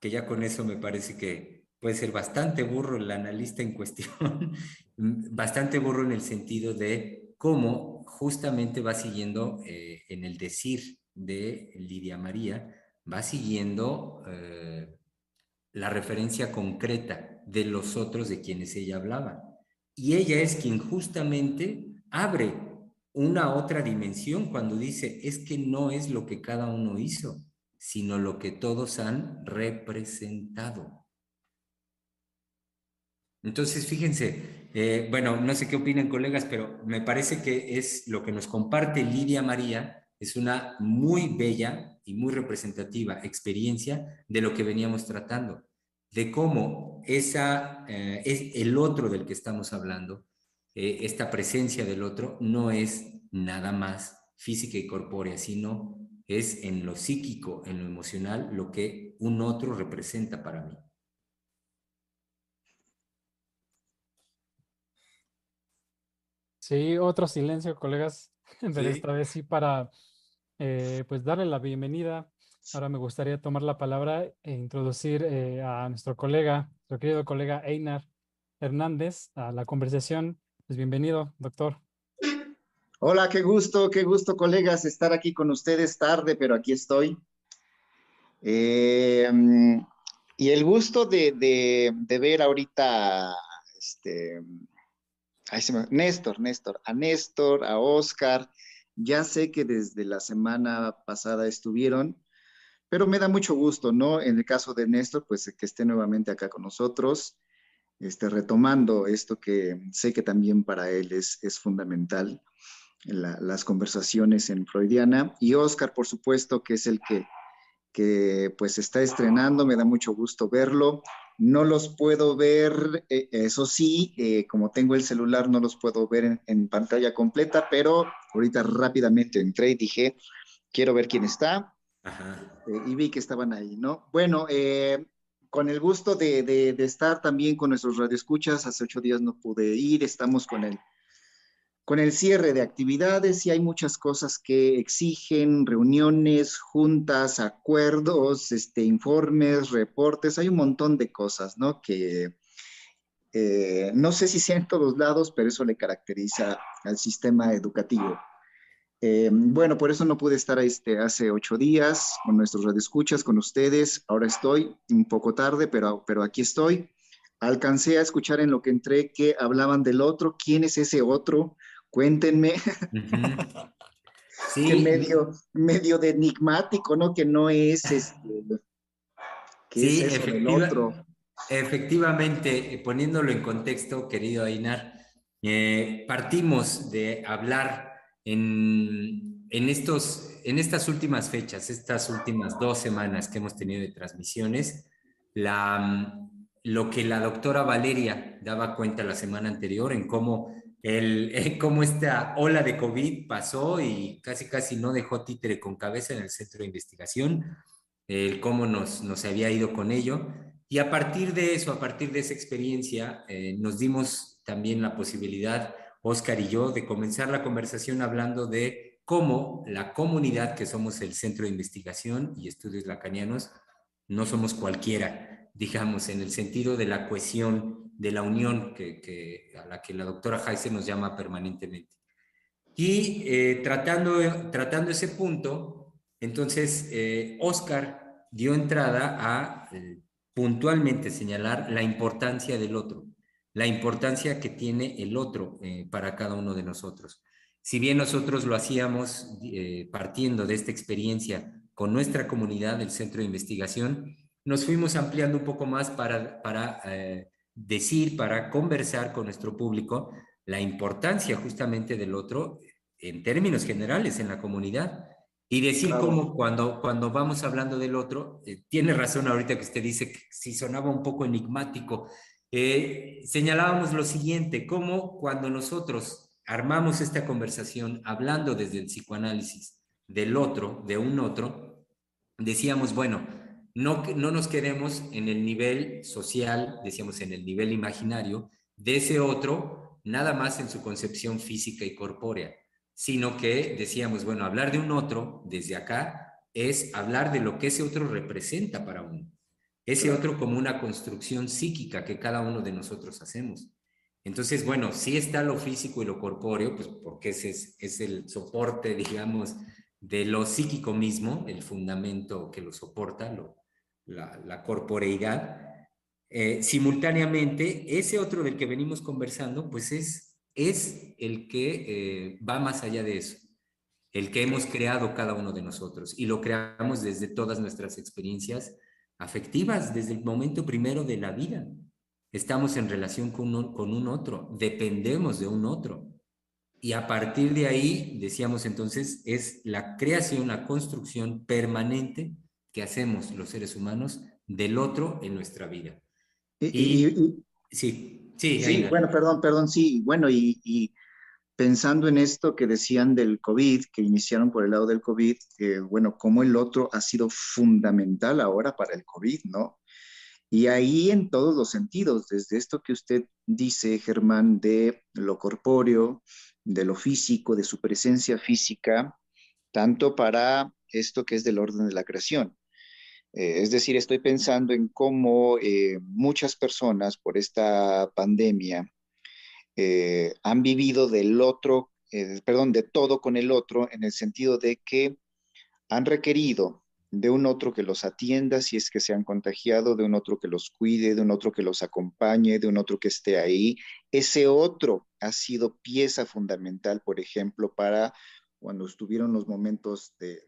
que ya con eso me parece que puede ser bastante burro el analista en cuestión, bastante burro en el sentido de cómo justamente va siguiendo eh, en el decir de Lidia María, va siguiendo eh, la referencia concreta de los otros de quienes ella hablaba. Y ella es quien justamente abre una otra dimensión cuando dice, es que no es lo que cada uno hizo, sino lo que todos han representado. Entonces, fíjense, eh, bueno, no sé qué opinan colegas, pero me parece que es lo que nos comparte Lidia María, es una muy bella y muy representativa experiencia de lo que veníamos tratando, de cómo esa, eh, es el otro del que estamos hablando, eh, esta presencia del otro no es nada más física y corpórea, sino es en lo psíquico, en lo emocional, lo que un otro representa para mí. Sí, otro silencio, colegas, pero esta vez sí para eh, pues darle la bienvenida. Ahora me gustaría tomar la palabra e introducir eh, a nuestro colega, nuestro querido colega Einar Hernández a la conversación. Pues bienvenido, doctor. Hola, qué gusto, qué gusto, colegas, estar aquí con ustedes tarde, pero aquí estoy. Eh, y el gusto de, ver ahorita este, Néstor, Néstor, a Néstor, a Oscar, ya sé que desde la semana pasada estuvieron, pero me da mucho gusto, ¿no? En el caso de Néstor, pues que esté nuevamente acá con nosotros, este, retomando esto que sé que también para él es, es fundamental, las conversaciones en Freudiana. Y Oscar, por supuesto, que es el que, que pues está estrenando, me da mucho gusto verlo. No los puedo ver, eh, eso sí, eh, como tengo el celular, no los puedo ver en, pantalla completa, pero ahorita rápidamente entré y dije, quiero ver quién está. Eh, y vi que estaban ahí, ¿no? Bueno, con el gusto de, estar también con nuestros radioescuchas. Hace ocho días no pude ir, estamos con el, con el cierre de actividades y hay muchas cosas que exigen reuniones, juntas, acuerdos, este, informes, reportes, hay un montón de cosas, ¿no? Que eh, no sé si sea en todos lados, pero eso le caracteriza al sistema educativo. Eh, bueno, por eso no pude estar este, hace ocho días con nuestros radioescuchas, con ustedes. Ahora estoy un poco tarde, pero, pero aquí estoy. Alcancé a escuchar en lo que entré que hablaban del otro. ¿Quién es ese otro? Cuéntenme. Sí. que medio, medio de enigmático, ¿no? Que no es este. sí, es otro? efectivamente, poniéndolo en contexto, querido Ainar, eh, partimos de hablar en, estos, en estas últimas fechas, estas últimas dos semanas que hemos tenido de transmisiones, lo que la doctora Valeria daba cuenta la semana anterior en cómo, el, cómo esta ola de COVID pasó y casi casi no dejó títere con cabeza en el centro de investigación, el cómo nos, nos había ido con ello. Y a partir de eso, a partir de esa experiencia, eh, nos dimos también la posibilidad Oscar y yo, de comenzar la conversación hablando de cómo la comunidad que somos el Centro de Investigación y Estudios Lacanianos no somos cualquiera, digamos, en el sentido de la cohesión, de la unión que, a la que la doctora Heiser nos llama permanentemente. Y eh, tratando, tratando ese punto, entonces eh, Oscar dio entrada a eh, puntualmente señalar la importancia del otro la importancia que tiene el otro eh, para cada uno de nosotros. Si bien nosotros lo hacíamos eh, partiendo de esta experiencia con nuestra comunidad del Centro de Investigación, nos fuimos ampliando un poco más para, para eh, decir, para conversar con nuestro público la importancia justamente del otro en términos generales en la comunidad y decir cómo cuando, cuando vamos hablando del otro, tiene razón ahorita que usted dice que si sonaba un poco enigmático, eh, señalábamos lo siguiente, cómo cuando nosotros armamos esta conversación hablando desde el psicoanálisis del otro, de un otro, decíamos, bueno, no, no nos quedemos en el nivel social, decíamos en el nivel imaginario, de ese otro, nada más en su concepción física y corpórea, sino que decíamos, bueno, hablar de un otro desde acá es hablar de lo que ese otro representa para uno ese otro como una construcción psíquica que cada uno de nosotros hacemos. Entonces, bueno, sí está lo físico y lo corpóreo, pues porque ese es, el soporte, digamos, de lo psíquico mismo, el fundamento que lo soporta, la, corporeidad. Eh, simultáneamente, ese otro del que venimos conversando, pues es, es el que eh, va más allá de eso, el que hemos creado cada uno de nosotros y lo creamos desde todas nuestras experiencias afectivas desde el momento primero de la vida. Estamos en relación con un, con un otro, dependemos de un otro. Y a partir de ahí, decíamos entonces, es la creación, la construcción permanente que hacemos los seres humanos del otro en nuestra vida. Y, sí, sí, sí bueno, perdón, perdón, sí, bueno, y, pensando en esto que decían del COVID, que iniciaron por el lado del COVID, bueno, cómo el otro ha sido fundamental ahora para el COVID, ¿no? Y ahí en todos los sentidos, desde esto que usted dice, Germán, de lo corpóreo, de lo físico, de su presencia física, tanto para esto que es del orden de la creación. Eh, es decir, estoy pensando en cómo eh, muchas personas por esta pandemia eh, han vivido del otro, eh, perdón, de todo con el otro, en el sentido de que han requerido de un otro que los atienda si es que se han contagiado, de un otro que los cuide, de un otro que los acompañe, de un otro que esté ahí. Ese otro ha sido pieza fundamental, por ejemplo, para cuando estuvieron los momentos de,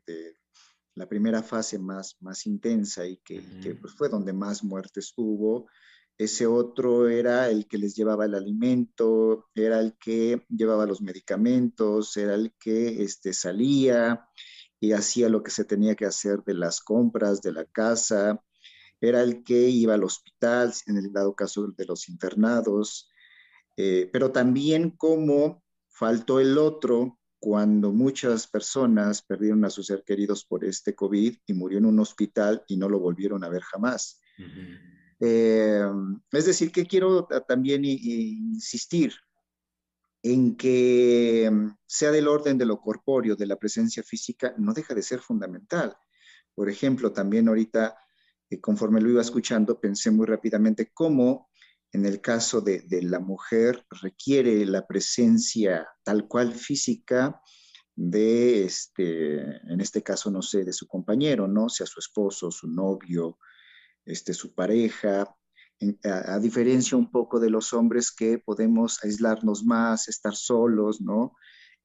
la primera fase más, más intensa y que, pues, fue donde más muertes hubo, ese otro era el que les llevaba el alimento, era el que llevaba los medicamentos, era el que este, salía y hacía lo que se tenía que hacer de las compras de la casa, era el que iba al hospital, en el dado caso de los internados, eh, pero también como faltó el otro cuando muchas personas perdieron a sus ser queridos por este COVID y murió en un hospital y no lo volvieron a ver jamás. Eh, es decir, que quiero también insistir en que mm, sea del orden de lo corpóreo, de la presencia física, no deja de ser fundamental. Por ejemplo, también ahorita, eh, conforme lo iba escuchando, pensé muy rápidamente cómo en el caso de, la mujer requiere la presencia tal cual física de, este, en este caso, no sé, de su compañero, ¿no? Sea su esposo, su novio, este, su pareja, a, diferencia un poco de los hombres que podemos aislarnos más, estar solos, ¿no?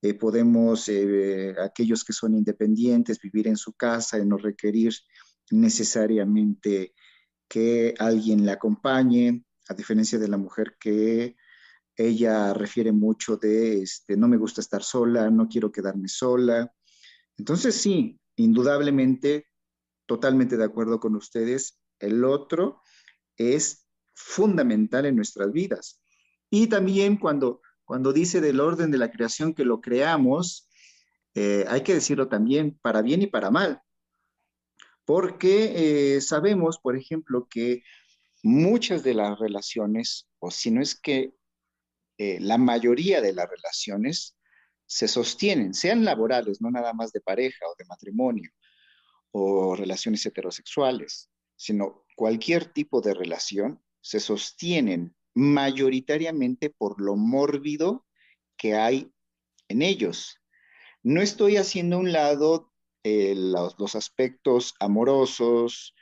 Eh, podemos, eh, aquellos que son independientes, vivir en su casa y no requerir necesariamente que alguien le acompañe, a diferencia de la mujer que ella refiere mucho de, este, no me gusta estar sola, no quiero quedarme sola. Entonces sí, indudablemente, totalmente de acuerdo con ustedes, el otro es fundamental en nuestras vidas. Y también cuando, cuando dice del orden de la creación que lo creamos, eh, hay que decirlo también para bien y para mal. Porque eh, sabemos, por ejemplo, que muchas de las relaciones, o si no es que eh, la mayoría de las relaciones, se sostienen, sean laborales, no nada más de pareja o de matrimonio, o relaciones heterosexuales, sino cualquier tipo de relación, se sostienen mayoritariamente por lo mórbido que hay en ellos. No estoy haciendo un lado eh, los, aspectos amorosos,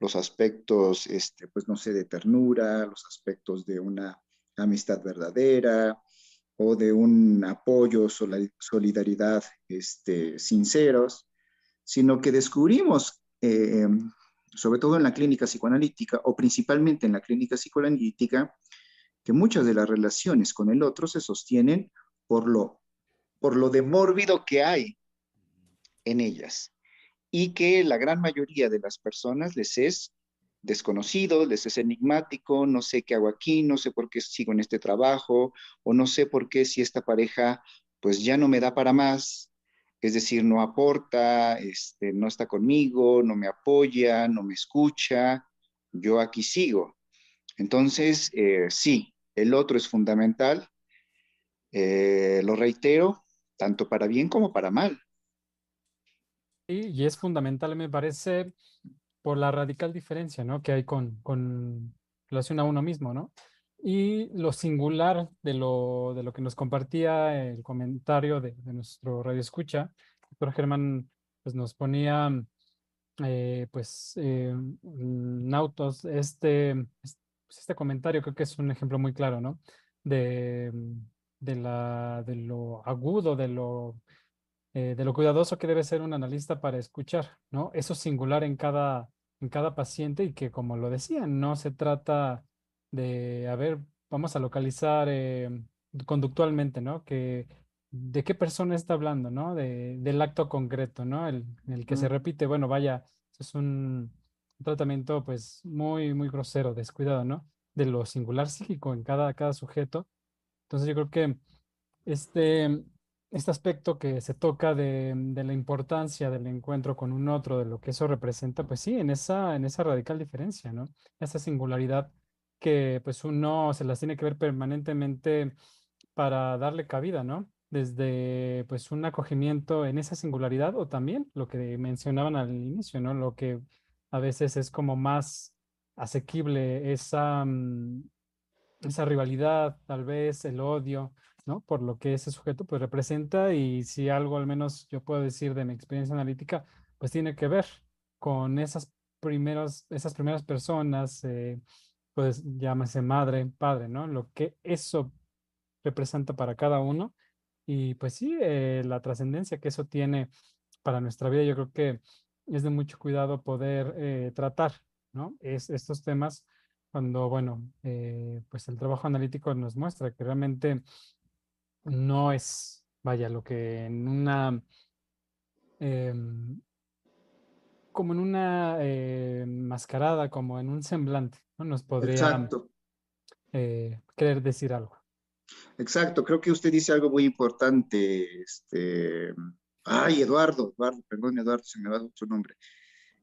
los aspectos, este, pues no sé, de ternura, los aspectos de una amistad verdadera o de un apoyo, solidaridad este, sinceros, sino que descubrimos eh, sobre todo en la clínica psicoanalítica o principalmente en la clínica psicoanalítica, que muchas de las relaciones con el otro se sostienen por lo, por lo de mórbido que hay en ellas y que la gran mayoría de las personas les es desconocido, les es enigmático, no sé qué hago aquí, no sé por qué sigo en este trabajo o no sé por qué si esta pareja pues ya no me da para más, es decir, no aporta, este, no está conmigo, no me apoya, no me escucha, yo aquí sigo. Entonces, eh, sí, el otro es fundamental, eh, lo reitero, tanto para bien como para mal. y es fundamental, me parece, por la radical diferencia ¿no? que hay con, con relación a uno mismo, ¿no? Y lo singular de lo, de lo que nos compartía el comentario de, nuestro radio escucha, doctor Germán pues nos ponía eh, pues eh, nautos este, pues, este comentario creo que es un ejemplo muy claro, ¿no? De, de, la, de lo agudo, de lo, eh, de lo cuidadoso que debe ser un analista para escuchar, ¿no? Eso singular en cada, en cada paciente y que como lo decía, no se trata de, a ver, vamos a localizar eh, conductualmente, ¿no? Que, de qué persona está hablando, ¿no? De, del acto concreto, ¿no? El, el que se repite, bueno, vaya, es un, tratamiento pues muy, muy grosero, descuidado, ¿no? De lo singular psíquico en cada, cada sujeto. Entonces yo creo que este, este aspecto que se toca de, de, la importancia del encuentro con un otro, de lo que eso representa, pues sí, en esa, en esa radical diferencia, ¿no? Esa singularidad que pues uno se las tiene que ver permanentemente para darle cabida, ¿no? Desde pues un acogimiento en esa singularidad o también lo que mencionaban al inicio, ¿no? Lo que a veces es como más asequible, esa, mm, esa rivalidad, tal vez el odio, ¿no? Por lo que ese sujeto pues representa y si algo al menos yo puedo decir de mi experiencia analítica, pues tiene que ver con esas primeros, esas primeras personas, eh, pues llámese madre, padre, ¿no? Lo que eso representa para cada uno. Y pues sí, eh, la trascendencia que eso tiene para nuestra vida, yo creo que es de mucho cuidado poder eh, tratar, ¿no? Es, estos temas cuando, bueno, eh, pues el trabajo analítico nos muestra que realmente no es, vaya, lo que en una, em, como en una mascarada, como en un semblante, ¿no? Nos podría eh, querer decir algo. Exacto, creo que usted dice algo muy importante. Este, ay, Eduardo, Eduardo, perdón, Eduardo, se me va su nombre.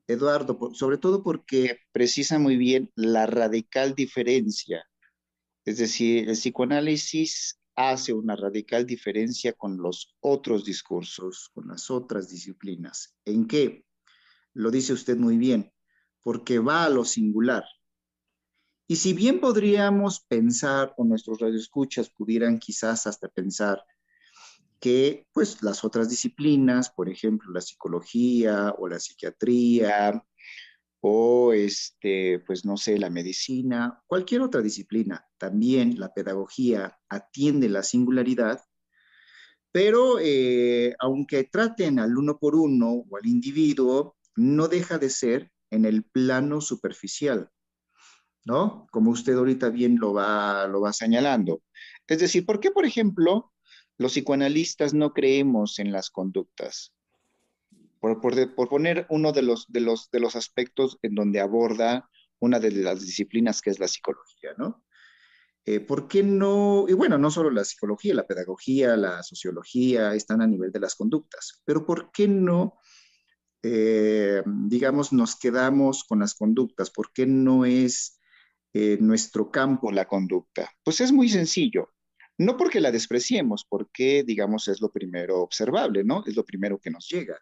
Eduardo, sobre todo porque precisa muy bien la radical diferencia. Es decir, el psicoanálisis hace una radical diferencia con los otros discursos, con las otras disciplinas. ¿En qué? Lo dice usted muy bien, porque va a lo singular. Y si bien podríamos pensar, o nuestros radioescuchas pudieran quizás hasta pensar, que pues las otras disciplinas, por ejemplo, la psicología o la psiquiatría o este, pues no sé, la medicina, cualquier otra disciplina, también la pedagogía atiende la singularidad, pero eh, aunque traten al uno por uno o al individuo, no deja de ser en el plano superficial, ¿no? Como usted ahorita bien lo va, lo va señalando. Es decir, ¿por qué, por ejemplo, los psicoanalistas no creemos en las conductas. Por, poner uno de los, de, los, de los aspectos en donde aborda una de las disciplinas que es la psicología, ¿no? Eh, ¿Por qué no? Y bueno, no solo la psicología, la pedagogía, la sociología están a nivel de las conductas, pero ¿por qué no, eh, digamos, nos quedamos con las conductas? ¿Por qué no es eh, nuestro campo la conducta? Pues es muy sencillo. No porque la despreciemos, porque, digamos, es lo primero observable, ¿no? Es lo primero que nos llega.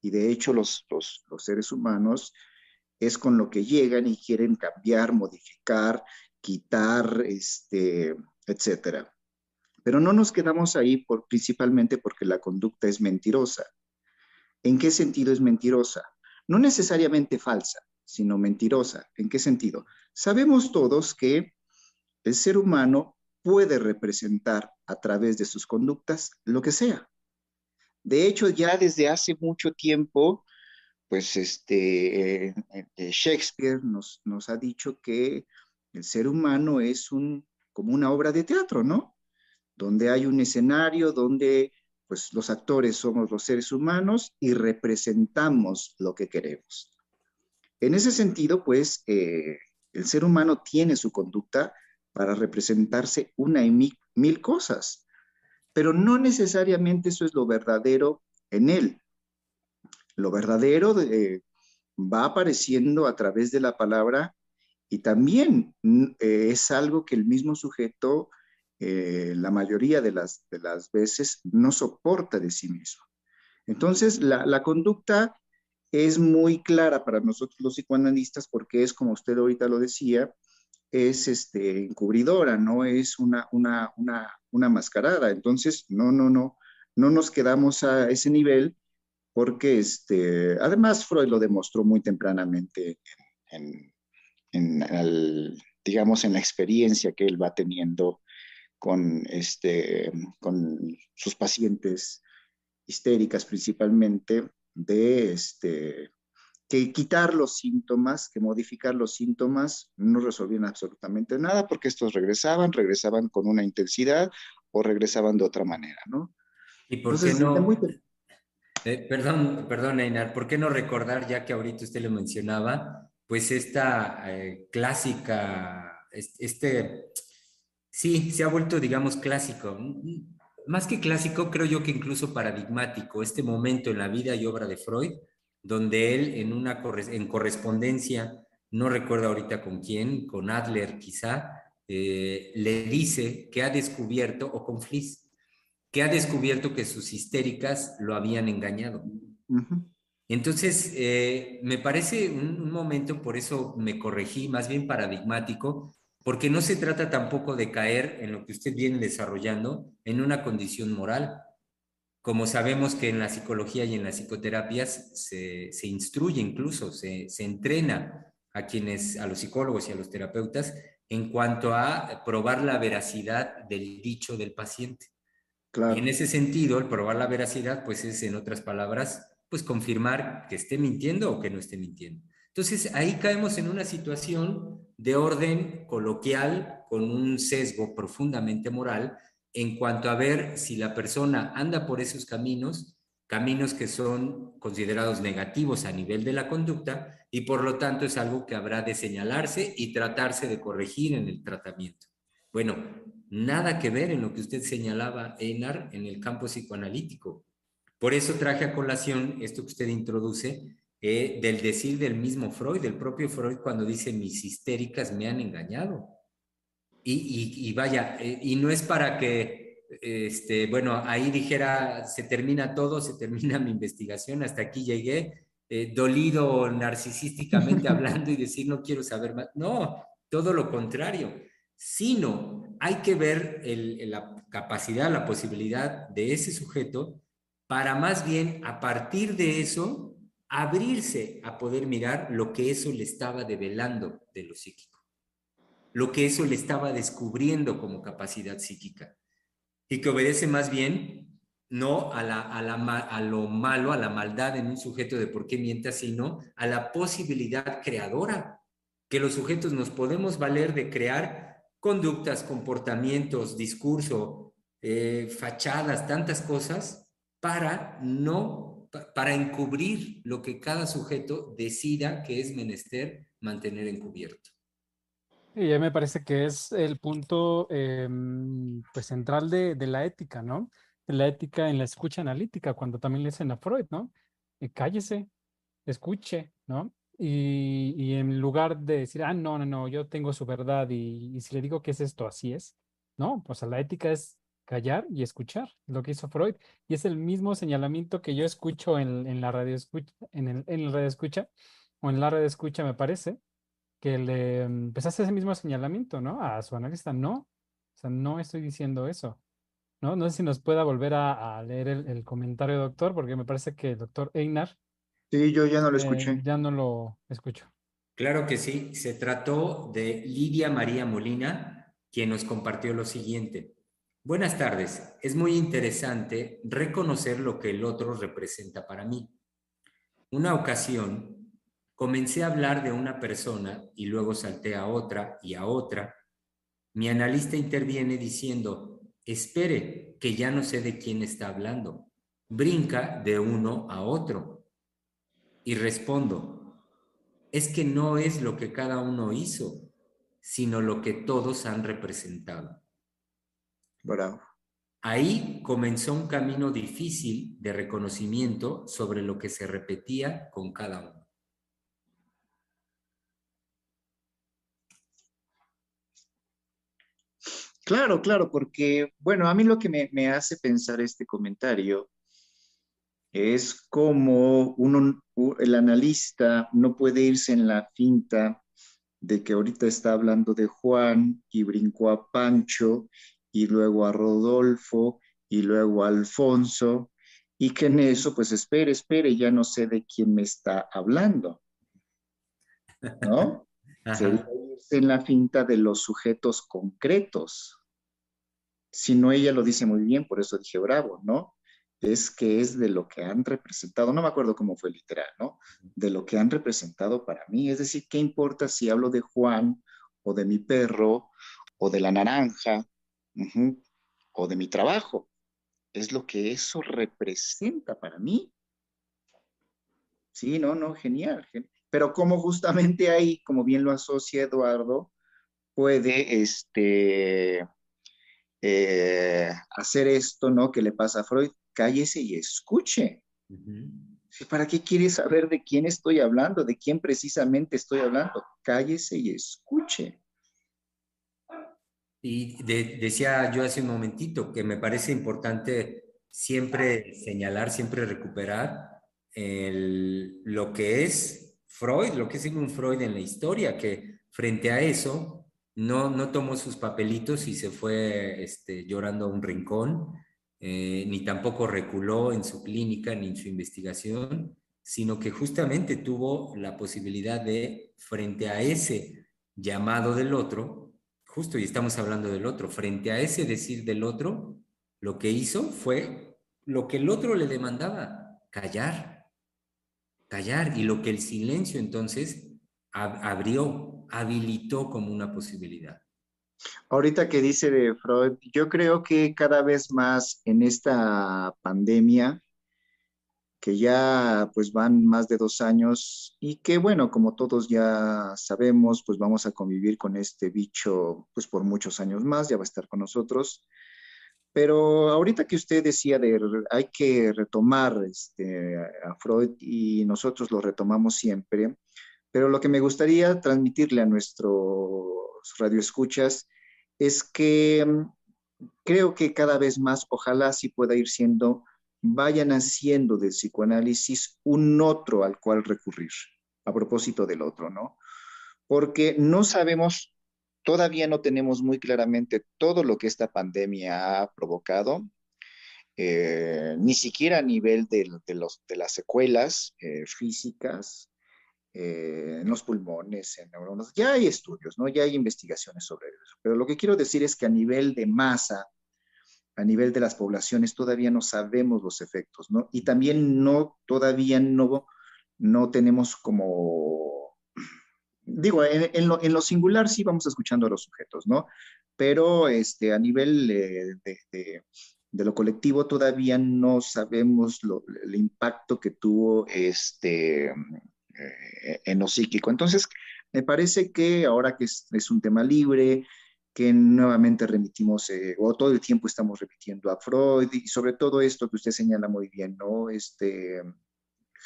Y de hecho, los, los, seres humanos es con lo que llegan y quieren cambiar, modificar, quitar, este, etcétera. Pero no nos quedamos ahí por, principalmente porque la conducta es mentirosa. ¿En qué sentido es mentirosa? No necesariamente falsa, sino mentirosa. ¿En qué sentido? Sabemos todos que el ser humano puede representar a través de sus conductas lo que sea. De hecho, ya desde hace mucho tiempo, pues este, eh, Shakespeare nos, nos ha dicho que el ser humano es un, como una obra de teatro, ¿no? Donde hay un escenario donde pues los actores somos los seres humanos y representamos lo que queremos. En ese sentido, pues eh, el ser humano tiene su conducta para representarse una y mil, cosas, pero no necesariamente eso es lo verdadero en él. Lo verdadero eh, va apareciendo a través de la palabra y también mm, eh, es algo que el mismo sujeto eh, la mayoría de las, de las veces no soporta de sí mismo. Entonces, la, la, conducta es muy clara para nosotros los psicoanalistas porque es, como usted ahorita lo decía, es este, encubridora, no es una, una, una, una mascarada. Entonces, no, no, no, no nos quedamos a ese nivel porque este, además Freud lo demostró muy tempranamente en, en, digamos, en la experiencia que él va teniendo con, este, con sus pacientes histéricas principalmente, de este, que quitar los síntomas, que modificar los síntomas, no resolvían absolutamente nada porque estos regresaban, regresaban con una intensidad o regresaban de otra manera, ¿no? ¿Y por qué no? Eh, perdón, perdón, Einar, ¿por qué no recordar, ya que ahorita usted lo mencionaba, pues esta eh, clásica, este, sí, se ha vuelto, digamos, clásico. Más que clásico, creo yo que incluso paradigmático, este momento en la vida y obra de Freud, donde él en una en correspondencia, no recuerdo ahorita con quién, con Adler quizá, eh, le dice que ha descubierto, o con Fliss, que ha descubierto que sus histéricas lo habían engañado. Entonces, eh, me parece un, un, momento, por eso me corregí, más bien paradigmático, porque no se trata tampoco de caer en lo que usted viene desarrollando, en una condición moral, como sabemos que en la psicología y en las psicoterapias se, instruye incluso, se, entrena a quienes, a los psicólogos y a los terapeutas en cuanto a probar la veracidad del dicho del paciente. Y en ese sentido, el probar la veracidad, pues es, en otras palabras, pues confirmar que esté mintiendo o que no esté mintiendo. Entonces, ahí caemos en una situación de orden coloquial con un sesgo profundamente moral en cuanto a ver si la persona anda por esos caminos, caminos que son considerados negativos a nivel de la conducta y por lo tanto es algo que habrá de señalarse y tratarse de corregir en el tratamiento. Bueno, nada que ver en lo que usted señalaba, Einar, en el campo psicoanalítico. Por eso traje a colación esto que usted introduce, eh, del decir del mismo Freud, del propio Freud, cuando dice mis histéricas me han engañado. Y, vaya, eh, y no es para que, este, bueno, ahí dijera, se termina todo, se termina mi investigación, hasta aquí llegué, eh, dolido narcisísticamente hablando y decir no quiero saber más. No, todo lo contrario, sino hay que ver la capacidad, la posibilidad de ese sujeto para más bien a partir de eso abrirse a poder mirar lo que eso le estaba develando de lo psíquico, lo que eso le estaba descubriendo como capacidad psíquica y que obedece más bien no a, la, a, lo malo, a la maldad en un sujeto de por qué mienta, sino a la posibilidad creadora, que los sujetos nos podemos valer de crear conductas, comportamientos, discurso, eh, fachadas, tantas cosas, para no para encubrir lo que cada sujeto decida que es menester mantener encubierto. Y ya me parece que es el punto em, pues central de, la ética, ¿no? La ética en la escucha analítica, cuando también le dicen a Freud, ¿no? Eh, cállese, escuche, ¿no? Y, en lugar de decir, ah, no, no, no, yo tengo su verdad y, y si le digo que es esto, así es, ¿no? Pues la ética es callar y escuchar, lo que hizo Freud. Y es el mismo señalamiento que yo escucho en, la radio escucha, en, el, en radio escucha, o en la radio escucha, me parece, que le mm, pues hace ese mismo señalamiento, ¿no? A su analista, no, o sea, no estoy diciendo eso. ¿no? No sé si nos pueda volver a, leer el, comentario, doctor, porque me parece que el doctor Einar. Sí, yo ya no lo eh, escuché. ya no lo escucho. Claro que sí. Se trató de Lidia María Molina, quien nos compartió lo siguiente. Buenas tardes. Es muy interesante reconocer lo que el otro representa para mí. Una ocasión comencé a hablar de una persona y luego salté a otra y a otra. Mi analista interviene diciendo, espere, que ya no sé de quién está hablando. Brinca de uno a otro. Y respondo, es que no es lo que cada uno hizo, sino lo que todos han representado. Ahí comenzó un camino difícil de reconocimiento sobre lo que se repetía con cada uno. Claro, claro, porque, bueno, a mí lo que me, hace pensar este comentario es como uno, el analista no puede irse en la finta de que ahorita está hablando de Juan y brincó a Pancho y luego a Rodolfo y luego a Alfonso, y que en eso, pues espere, espere, ya no sé de quién me está hablando. ¿No? Sería en la finta de los sujetos concretos. Si no, ella lo dice muy bien, por eso dije bravo, ¿no? Es que es de lo que han representado, no me acuerdo cómo fue literal, ¿no? De lo que han representado para mí. Es decir, ¿qué importa si hablo de Juan o de mi perro o de la naranja o de mi trabajo. Es lo que eso representa para mí. Sí, no, no, genial. Pero como justamente ahí, como bien lo asocia Eduardo, puede este, eh, hacer esto, ¿no? Que le pasa a Freud, cállese y escuche. ¿Para qué quiere saber de quién estoy hablando? ¿De quién precisamente estoy hablando? Cállese y escuche. Y decía yo hace un momentito que me parece importante siempre señalar, siempre recuperar lo que es Freud, lo que es Sigmund Freud en la historia, que frente a eso no, no tomó sus papelitos y se fue este, llorando a un rincón, eh, ni tampoco reculó en su clínica ni en su investigación, sino que justamente tuvo la posibilidad de, frente a ese llamado del otro, justo, y estamos hablando del otro, frente a ese decir del otro, lo que hizo fue lo que el otro le demandaba, callar, callar, y lo que el silencio entonces abrió, habilitó como una posibilidad. Ahorita que dice de Freud, yo creo que cada vez más en esta pandemia que ya pues van más de dos años y que bueno, como todos ya sabemos, pues vamos a convivir con este bicho pues por muchos años más, ya va a estar con nosotros. Pero ahorita que usted decía de hay que retomar este, a Freud y nosotros lo retomamos siempre, pero lo que me gustaría transmitirle a nuestros radioescuchas es que mm, creo que cada vez más, ojalá sí pueda ir siendo, vayan haciendo del psicoanálisis un otro al cual recurrir, a propósito del otro, ¿no? Porque no sabemos Todavía no tenemos muy claramente todo lo que esta pandemia ha provocado, eh, ni siquiera a nivel de, las secuelas eh, físicas, eh, en los pulmones, en neuronas. Ya hay estudios, ¿no? Ya hay investigaciones sobre eso. Pero lo que quiero decir es que a nivel de masa, a nivel de las poblaciones, todavía no sabemos los efectos, ¿no? Y también no, todavía no, no tenemos como digo, en, lo, singular sí vamos escuchando a los sujetos, ¿no? Pero este, a nivel eh, de, lo colectivo todavía no sabemos el impacto que tuvo este, eh, en lo psíquico. Entonces, me parece que ahora que es, un tema libre, que nuevamente remitimos, eh, o todo el tiempo estamos repitiendo a Freud, y sobre todo esto que usted señala muy bien, ¿no? Este,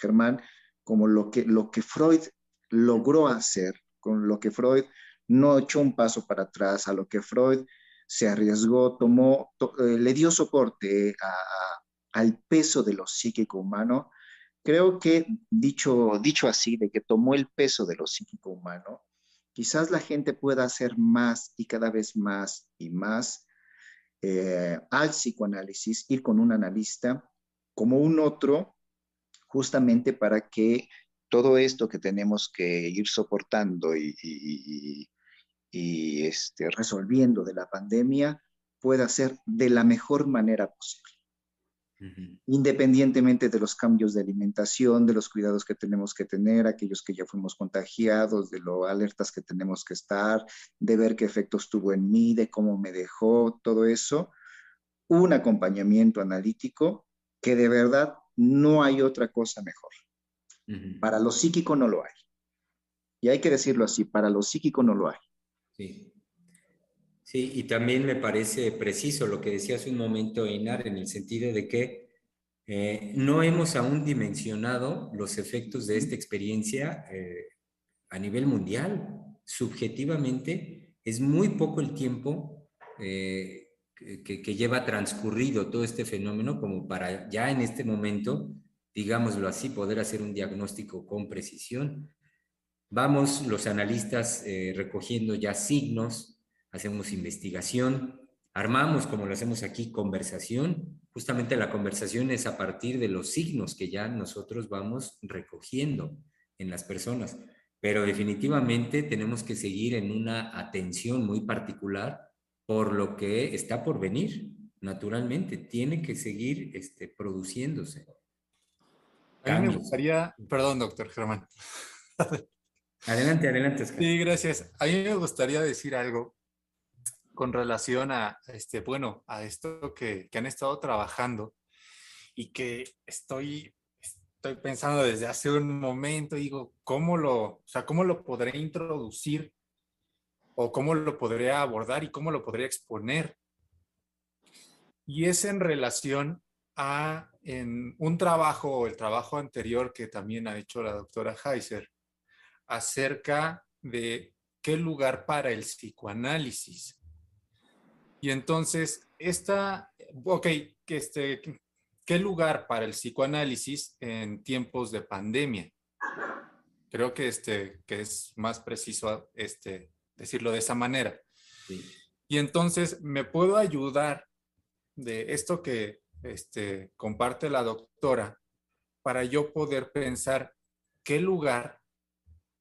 Germán, como lo que, lo que Freud logró hacer, con lo que Freud no echó un paso para atrás, a lo que Freud se arriesgó, tomó, eh, le dio soporte al peso de lo psíquico humano. Creo que dicho, dicho así, de que tomó el peso de lo psíquico humano, quizás la gente pueda hacer más y cada vez más y más eh, al psicoanálisis, ir con un analista como un otro, justamente para que todo esto que tenemos que ir soportando y, este, resolviendo de la pandemia pueda ser de la mejor manera posible. Independientemente de los cambios de alimentación, de los cuidados que tenemos que tener, aquellos que ya fuimos contagiados, de lo alertas que tenemos que estar, de ver qué efectos tuvo en mí, de cómo me dejó, todo eso, un acompañamiento analítico que de verdad no hay otra cosa mejor. Para lo psíquico no lo hay. Y hay que decirlo así, para lo psíquico no lo hay. Sí. Sí, y también me parece preciso lo que decía hace un momento Einar, en el sentido de que eh, no hemos aún dimensionado los efectos de esta experiencia eh, a nivel mundial. Subjetivamente, es muy poco el tiempo eh, que, lleva transcurrido todo este fenómeno como para ya en este momento digámoslo así, poder hacer un diagnóstico con precisión. Vamos los analistas recogiendo ya signos, hacemos investigación, armamos, como lo hacemos aquí, conversación. Justamente la conversación es a partir de los signos que ya nosotros vamos recogiendo en las personas. Pero definitivamente tenemos que seguir en una atención muy particular por lo que está por venir, naturalmente, tiene que seguir este, produciéndose. A mí me gustaría, perdón, doctor Germán. Adelante, adelante. Sí, gracias. A mí me gustaría decir algo con relación a, este, bueno, a esto que, que han estado trabajando y que estoy, estoy pensando desde hace un momento, digo, ¿cómo lo, o sea, cómo lo podré introducir o cómo lo podré abordar y cómo lo podré exponer? Y es en relación a en un trabajo, el trabajo anterior que también ha hecho la doctora Heiser, acerca de qué lugar para el psicoanálisis. Y entonces, esta, ok, este, ¿qué lugar para el psicoanálisis en tiempos de pandemia? Creo que, este, que es más preciso este, decirlo de esa manera. Y entonces, ¿me puedo ayudar de esto que este, comparte la doctora para yo poder pensar qué lugar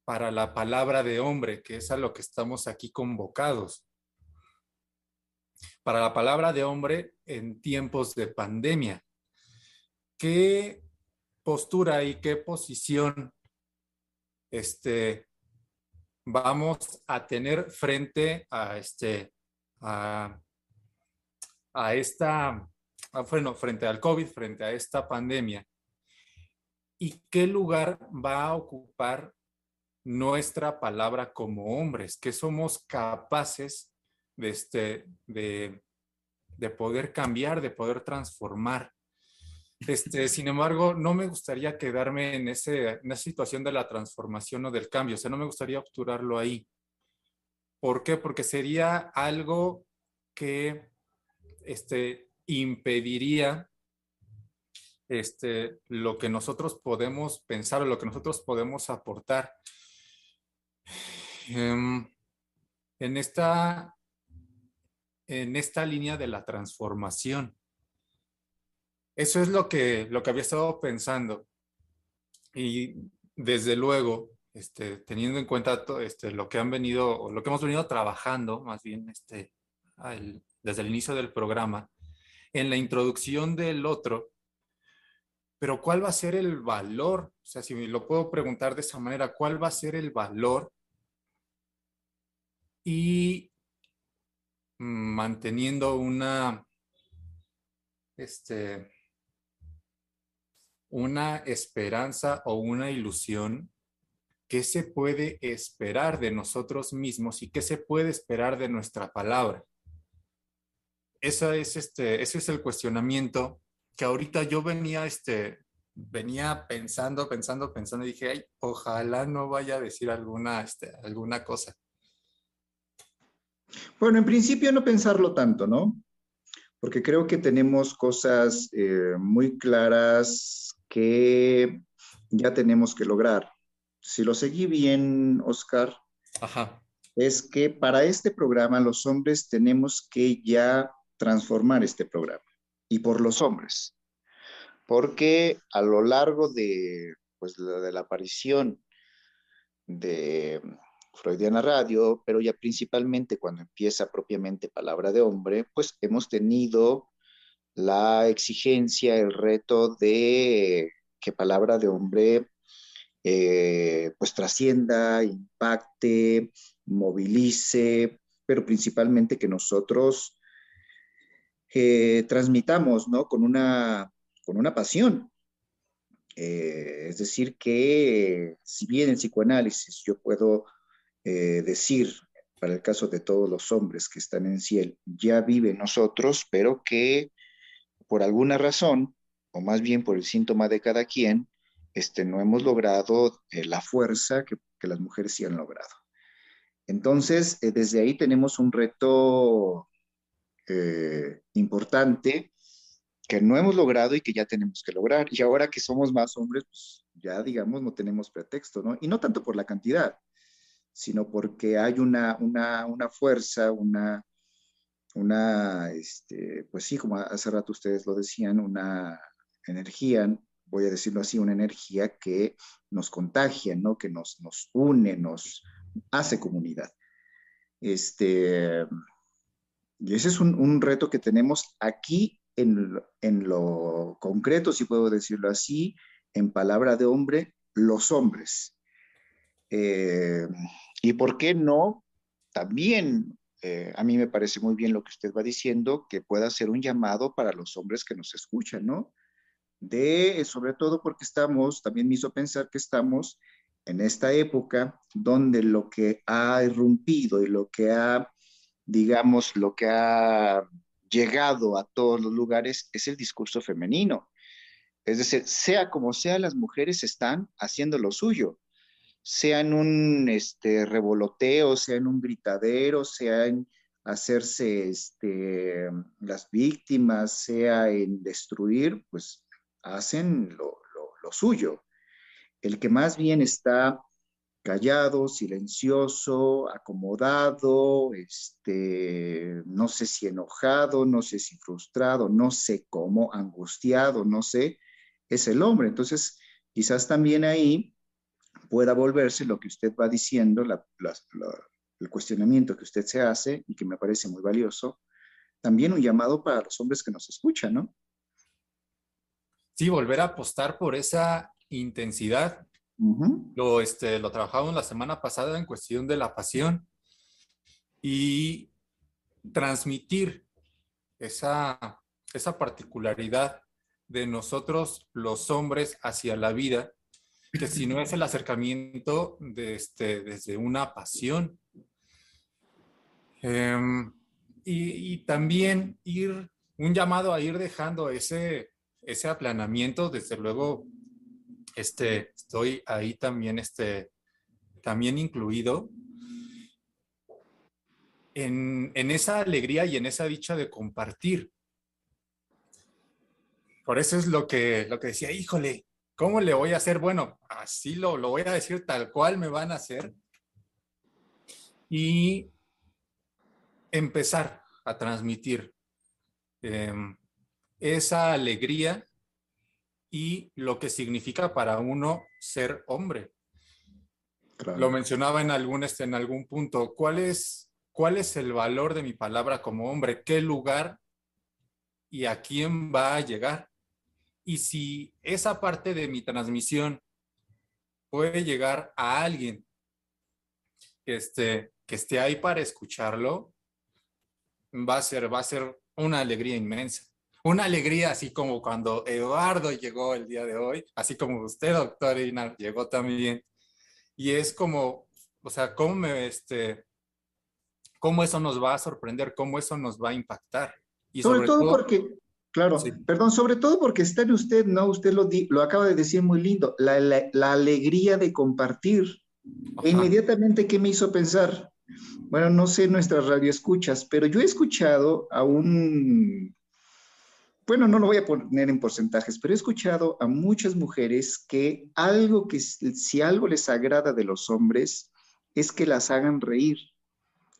para la palabra de hombre, que es a lo que estamos aquí convocados. Para la palabra de hombre en tiempos de pandemia. ¿Qué postura y qué posición este, vamos a tener frente a, este, a, a esta bueno, frente al COVID, frente a esta pandemia, y qué lugar va a ocupar nuestra palabra como hombres, que somos capaces de, este, de de poder cambiar, de poder transformar. Este, sin embargo, no me gustaría quedarme en, ese, en esa situación de la transformación o del cambio, o sea, no me gustaría obturarlo ahí. ¿Por qué? Porque sería algo que este, impediría este, lo que nosotros podemos pensar o lo que nosotros podemos aportar. Em, en, esta, en esta línea de la transformación. Eso es lo que, lo que había estado pensando. Y desde luego, este, teniendo en cuenta este, lo que han venido, o lo que hemos venido trabajando, más bien este, desde el inicio del programa, en la introducción del otro, pero ¿cuál va a ser el valor? O sea, si lo puedo preguntar de esa manera, ¿cuál va a ser el valor? Y manteniendo una, este, una esperanza o una ilusión, ¿qué se puede esperar de nosotros mismos y qué se puede esperar de nuestra palabra? Esa es este, ese es el cuestionamiento que ahorita yo venía, este, venía pensando, pensando, pensando y dije, ay, ojalá no vaya a decir alguna, este, alguna cosa. Bueno, en principio no pensarlo tanto, ¿no? Porque creo que tenemos cosas eh, muy claras que ya tenemos que lograr. Si lo seguí bien, Oscar, es que para este programa los hombres tenemos que ya transformar este programa y por los hombres porque a lo largo de, pues, de la aparición de Freudiana Radio, pero ya principalmente cuando empieza propiamente Palabra de Hombre, pues hemos tenido la exigencia, el reto de que Palabra de Hombre eh, pues trascienda, impacte, movilice, pero principalmente que nosotros eh, transmitamos, ¿no? Con una con una pasión. Eh, es decir, que si bien en psicoanálisis yo puedo eh, decir, para el caso de todos los hombres que están en cielo, ya vive nosotros, pero que por alguna razón, o más bien por el síntoma de cada quien, este, no hemos logrado eh, la fuerza que, que, las mujeres sí han logrado. Entonces, desde ahí tenemos un reto importante que no hemos logrado y que ya tenemos que lograr. Y ahora que somos más hombres, pues ya digamos, no tenemos pretexto, ¿no? Y no tanto por la cantidad, sino porque hay una, una, una fuerza, una, una, este, pues sí, como hace rato ustedes lo decían, una energía, voy a decirlo así, una energía que nos contagia, ¿no? Que nos, nos une, nos hace comunidad. Este, y ese es un, un reto que tenemos aquí en, lo concreto, si puedo decirlo así, en palabra de hombre, los hombres. Eh, y por qué no, también eh, a mí me parece muy bien lo que usted va diciendo, que pueda ser un llamado para los hombres que nos escuchan, ¿no? De, sobre todo porque estamos, también me hizo pensar que estamos en esta época donde lo que ha irrumpido y lo que ha, digamos, lo que ha llegado a todos los lugares es el discurso femenino. Es decir, sea como sea, las mujeres están haciendo lo suyo, sea en un este, revoloteo, sea en un gritadero, sea en hacerse este, las víctimas, sea en destruir, pues hacen lo, lo suyo. El que más bien está callado, silencioso, acomodado, este, no sé si enojado, no sé si frustrado, no sé cómo, angustiado, no sé, es el hombre. Entonces, quizás también ahí pueda volverse lo que usted va diciendo, el cuestionamiento que usted se hace y que me parece muy valioso, también un llamado para los hombres que nos escuchan, ¿no? Sí, volver a apostar por esa intensidad lo, este, lo trabajamos la semana pasada en cuestión de la pasión y transmitir esa, esa particularidad de nosotros los hombres hacia la vida, que si no es el acercamiento este, desde una pasión. Em, y, y, también ir un llamado a ir dejando ese, ese aplanamiento, desde luego, este, estoy ahí también, este, también incluido en, en esa alegría y en esa dicha de compartir. Por eso es lo que, lo que decía, híjole, ¿cómo le voy a hacer? Bueno, así lo, lo voy a decir tal cual me van a hacer. Y empezar a transmitir em, esa alegría y lo que significa para uno ser hombre. Lo mencionaba en algún, este, en algún punto. ¿Cuál es, ¿Cuál es el valor de mi palabra como hombre? ¿Qué lugar y a quién va a llegar? Y si esa parte de mi transmisión puede llegar a alguien que esté, que esté ahí para escucharlo, va a ser, va a ser una alegría inmensa. Una alegría así como cuando Eduardo llegó el día de hoy, así como usted, doctora llegó también. Y es como, o sea, cómo me, este, cómo eso nos va a sorprender, cómo eso nos va a impactar. Y sobre, todo, porque Claro, perdón, sobre todo porque está en usted, ¿no? Usted lo, lo acaba de decir muy lindo, la, la, alegría de compartir. E inmediatamente, ¿qué me hizo pensar? Bueno, no sé nuestras radioescuchas, pero yo he escuchado a un, bueno, no lo voy a poner en porcentajes, pero he escuchado a muchas mujeres que algo que, si algo les agrada de los hombres, es que las hagan reír.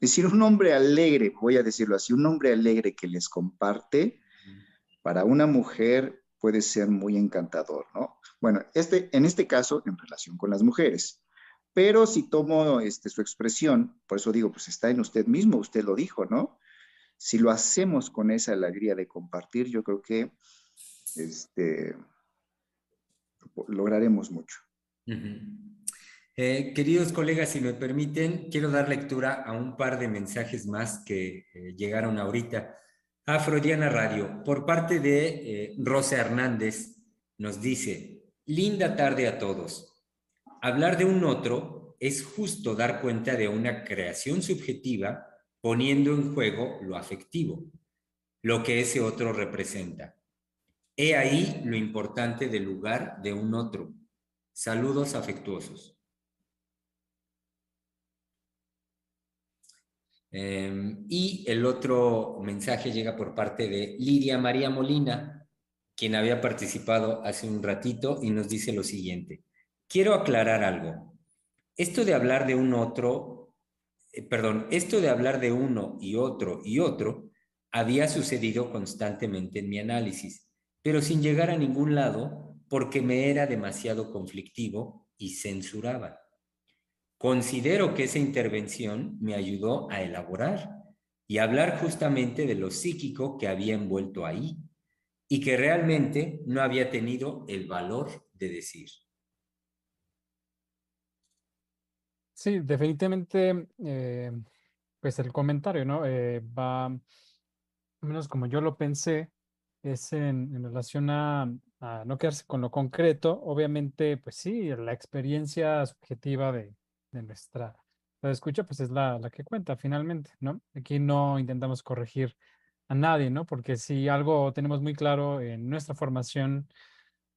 Es decir, un hombre alegre, voy a decirlo así, un hombre alegre que les comparte, para una mujer puede ser muy encantador, ¿no? Bueno, este, en este caso, en relación con las mujeres. Pero si tomo este, su expresión, por eso digo, pues está en usted mismo, usted lo dijo, ¿no? Si lo hacemos con esa alegría de compartir, yo creo que este, lograremos mucho. Eh, queridos colegas, si me permiten, quiero dar lectura a un par de mensajes más que eh, llegaron ahorita. Afrodiana Radio, por parte de eh, Rosa Hernández, nos dice, linda tarde a todos. Hablar de un otro es justo dar cuenta de una creación subjetiva poniendo en juego lo afectivo, lo que ese otro representa. He ahí lo importante del lugar de un otro. Saludos afectuosos. Em, y el otro mensaje llega por parte de Lidia María Molina, quien había participado hace un ratito y nos dice lo siguiente. Quiero aclarar algo. Esto de hablar de un otro, eh, perdón, esto de hablar de uno y otro y otro había sucedido constantemente en mi análisis, pero sin llegar a ningún lado porque me era demasiado conflictivo y censuraba. Considero que esa intervención me ayudó a elaborar y hablar justamente de lo psíquico que había envuelto ahí y que realmente no había tenido el valor de decir. Sí, definitivamente, eh, pues el comentario, ¿no? Eh, va, menos como yo lo pensé, es en, relación a, a, no quedarse con lo concreto. Obviamente, pues sí, la experiencia subjetiva de, de nuestra escucha, pues es la, la que cuenta finalmente, ¿no? Aquí no intentamos corregir a nadie, ¿no? Porque si algo tenemos muy claro en nuestra formación,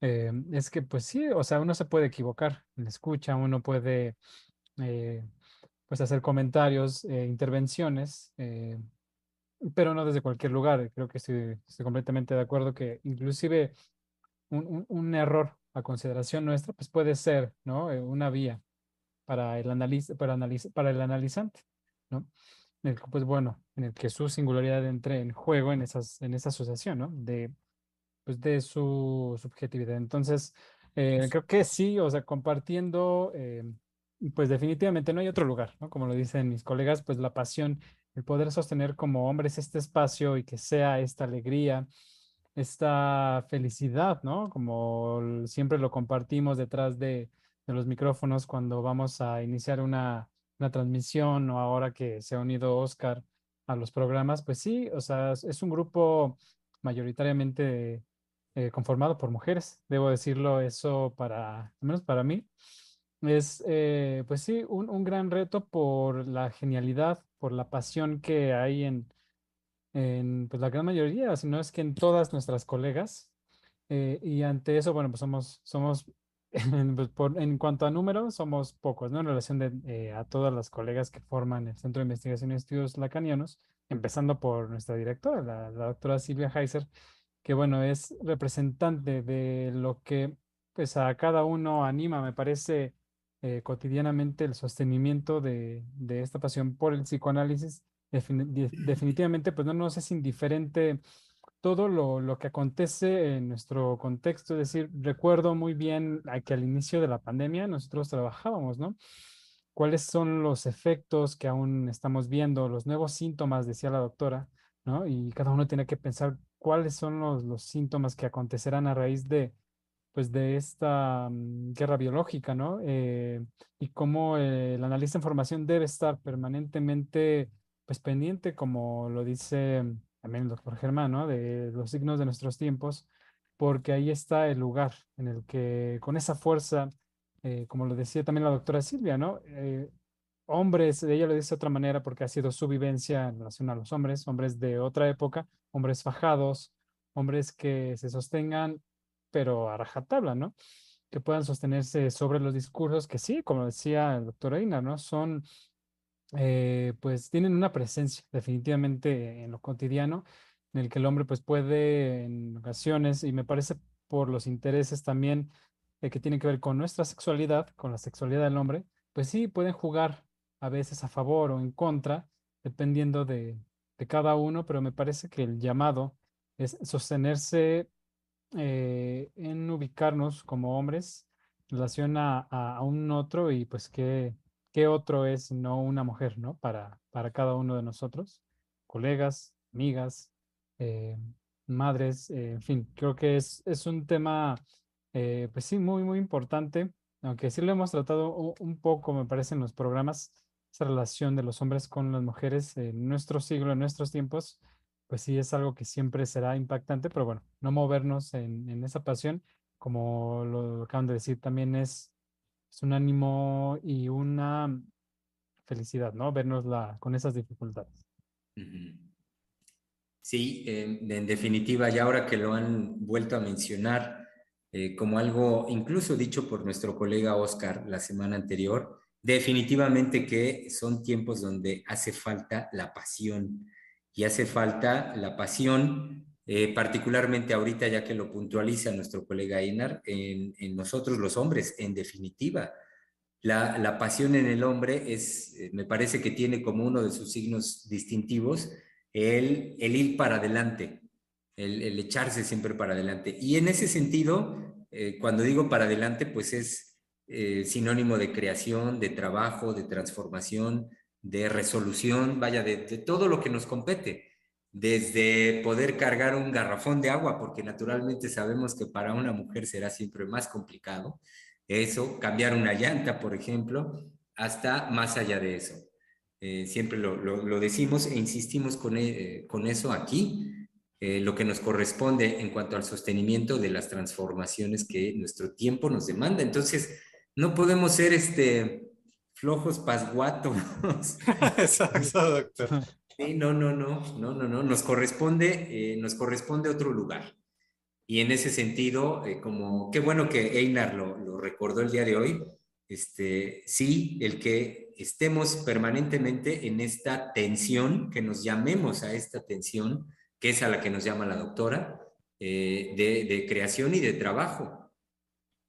eh, es que pues sí, o sea, uno se puede equivocar en la escucha, uno puede eh, pues hacer comentarios, eh, intervenciones, pero no desde cualquier lugar. Creo que estoy, completamente de acuerdo que inclusive un, un, un, error a consideración nuestra, pues puede ser, ¿no? una vía para el, analiz para, para el analizante, ¿no? En el, pues bueno, en el que su singularidad entre en juego en, esas, en esa asociación, ¿no? De, pues de su subjetividad. Entonces, eh, creo que sí, o sea, compartiendo, eh, pues definitivamente no hay otro lugar, ¿no? Como lo dicen mis colegas, pues la pasión, el poder sostener como hombres este espacio y que sea esta alegría, esta felicidad, ¿no? Como siempre lo compartimos detrás de, de los micrófonos cuando vamos a iniciar una, una transmisión o ahora que se ha unido Oscar a los programas, pues sí, o sea, es un grupo mayoritariamente eh, conformado por mujeres, debo decirlo eso para, al menos para mí, es, eh, pues sí, un, un, gran reto por la genialidad, por la pasión que hay en, en pues, la gran mayoría, si no es que en todas nuestras colegas. Eh, y ante eso, bueno, pues somos, somos pues, por, en cuanto a números, somos pocos, ¿no? En relación de, eh, a todas las colegas que forman el Centro de Investigación y Estudios Lacanianos, empezando por nuestra directora, la, la doctora Silvia Heiser, que bueno, es representante de lo que pues a cada uno anima, me parece, eh, cotidianamente el sostenimiento de, de, esta pasión por el psicoanálisis. definitivamente, pues no nos es indiferente todo lo, lo, que acontece en nuestro contexto. Es decir, recuerdo muy bien que al inicio de la pandemia nosotros trabajábamos, ¿no? ¿Cuáles son los efectos que aún estamos viendo, los nuevos síntomas, decía la doctora, ¿no? Y cada uno tiene que pensar cuáles son los, los síntomas que acontecerán a raíz de, pues, de esta mm, guerra biológica, ¿no? Eh, y cómo eh, el analista de información debe estar permanentemente, pues, pendiente, como lo dice también el doctor Germán, ¿no? De los signos de nuestros tiempos, porque ahí está el lugar en el que con esa fuerza, eh, como lo decía también la doctora Silvia, ¿no? Eh, hombres, ella lo dice de otra manera porque ha sido su vivencia en relación a los hombres, hombres de otra época, hombres fajados, hombres que se sostengan, pero a rajatabla, ¿no? Que puedan sostenerse sobre los discursos que sí, como decía el doctor Einar, ¿no? Son eh, pues tienen una presencia definitivamente en lo cotidiano, en el que el hombre pues puede en ocasiones, y me parece por los intereses también eh, que tienen que ver con nuestra sexualidad, con la sexualidad del hombre, pues sí, pueden jugar a veces a favor o en contra, dependiendo de, de cada uno, pero me parece que el llamado es sostenerse eh, en ubicarnos como hombres en relación a, a, un otro y pues que ¿qué otro es no una mujer, ¿no? Para, para cada uno de nosotros, colegas, amigas, eh, madres, eh, en fin, creo que es, es un tema, eh, pues sí, muy, muy importante, aunque sí lo hemos tratado un, poco, me parece, en los programas, esa relación de los hombres con las mujeres en nuestro siglo, en nuestros tiempos, pues sí es algo que siempre será impactante, pero bueno, no movernos en, en esa pasión, como lo acaban de decir, también es es un ánimo y una felicidad, ¿no? Vernos con esas dificultades. Sí, en definitiva, y ahora que lo han vuelto a mencionar eh, como algo incluso dicho por nuestro colega Oscar la semana anterior, definitivamente que son tiempos donde hace falta la pasión y hace falta la pasión eh, particularmente ahorita ya que lo puntualiza nuestro colega Einar, en, nosotros los hombres, en definitiva. La, pasión en el hombre es, eh, me parece que tiene como uno de sus signos distintivos el, el ir para adelante, el, echarse siempre para adelante. Y en ese sentido, eh, cuando digo para adelante, pues es sinónimo de creación, de trabajo, de transformación, de resolución, vaya, de todo lo que nos compete desde poder cargar un garrafón de agua, porque naturalmente sabemos que para una mujer será siempre más complicado, eso, cambiar una llanta, por ejemplo, hasta más allá de eso. Eh, siempre lo, decimos e insistimos con, eh, con eso aquí, eh, lo que nos corresponde en cuanto al sostenimiento de las transformaciones que nuestro tiempo nos demanda. Entonces, no podemos ser este, flojos pasguatos. Exacto, doctor. Sí, no, no, no, no, no, no, nos corresponde, eh, nos corresponde otro lugar. Y en ese sentido, eh, como qué bueno que Einar lo, lo, recordó el día de hoy, este, sí, el que estemos permanentemente en esta tensión, que nos llamemos a esta tensión, que es a la que nos llama la doctora, eh, de, creación y de trabajo.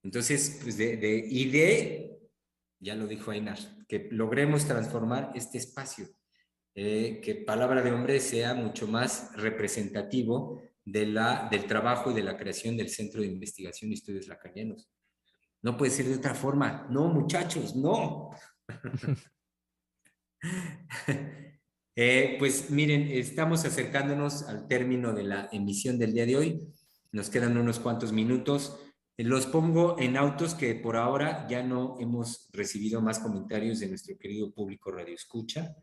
Entonces, pues de, de, y de, ya lo dijo Einar, que logremos transformar este espacio eh, que palabra de hombre sea mucho más representativo de la, del trabajo y de la creación del Centro de Investigación y Estudios Lacanianos. No puede ser de otra forma. No, muchachos, no. eh, pues miren, estamos acercándonos al término de la emisión del día de hoy. Nos quedan unos cuantos minutos. Los pongo en autos que por ahora ya no hemos recibido más comentarios de nuestro querido público Radio Escucha.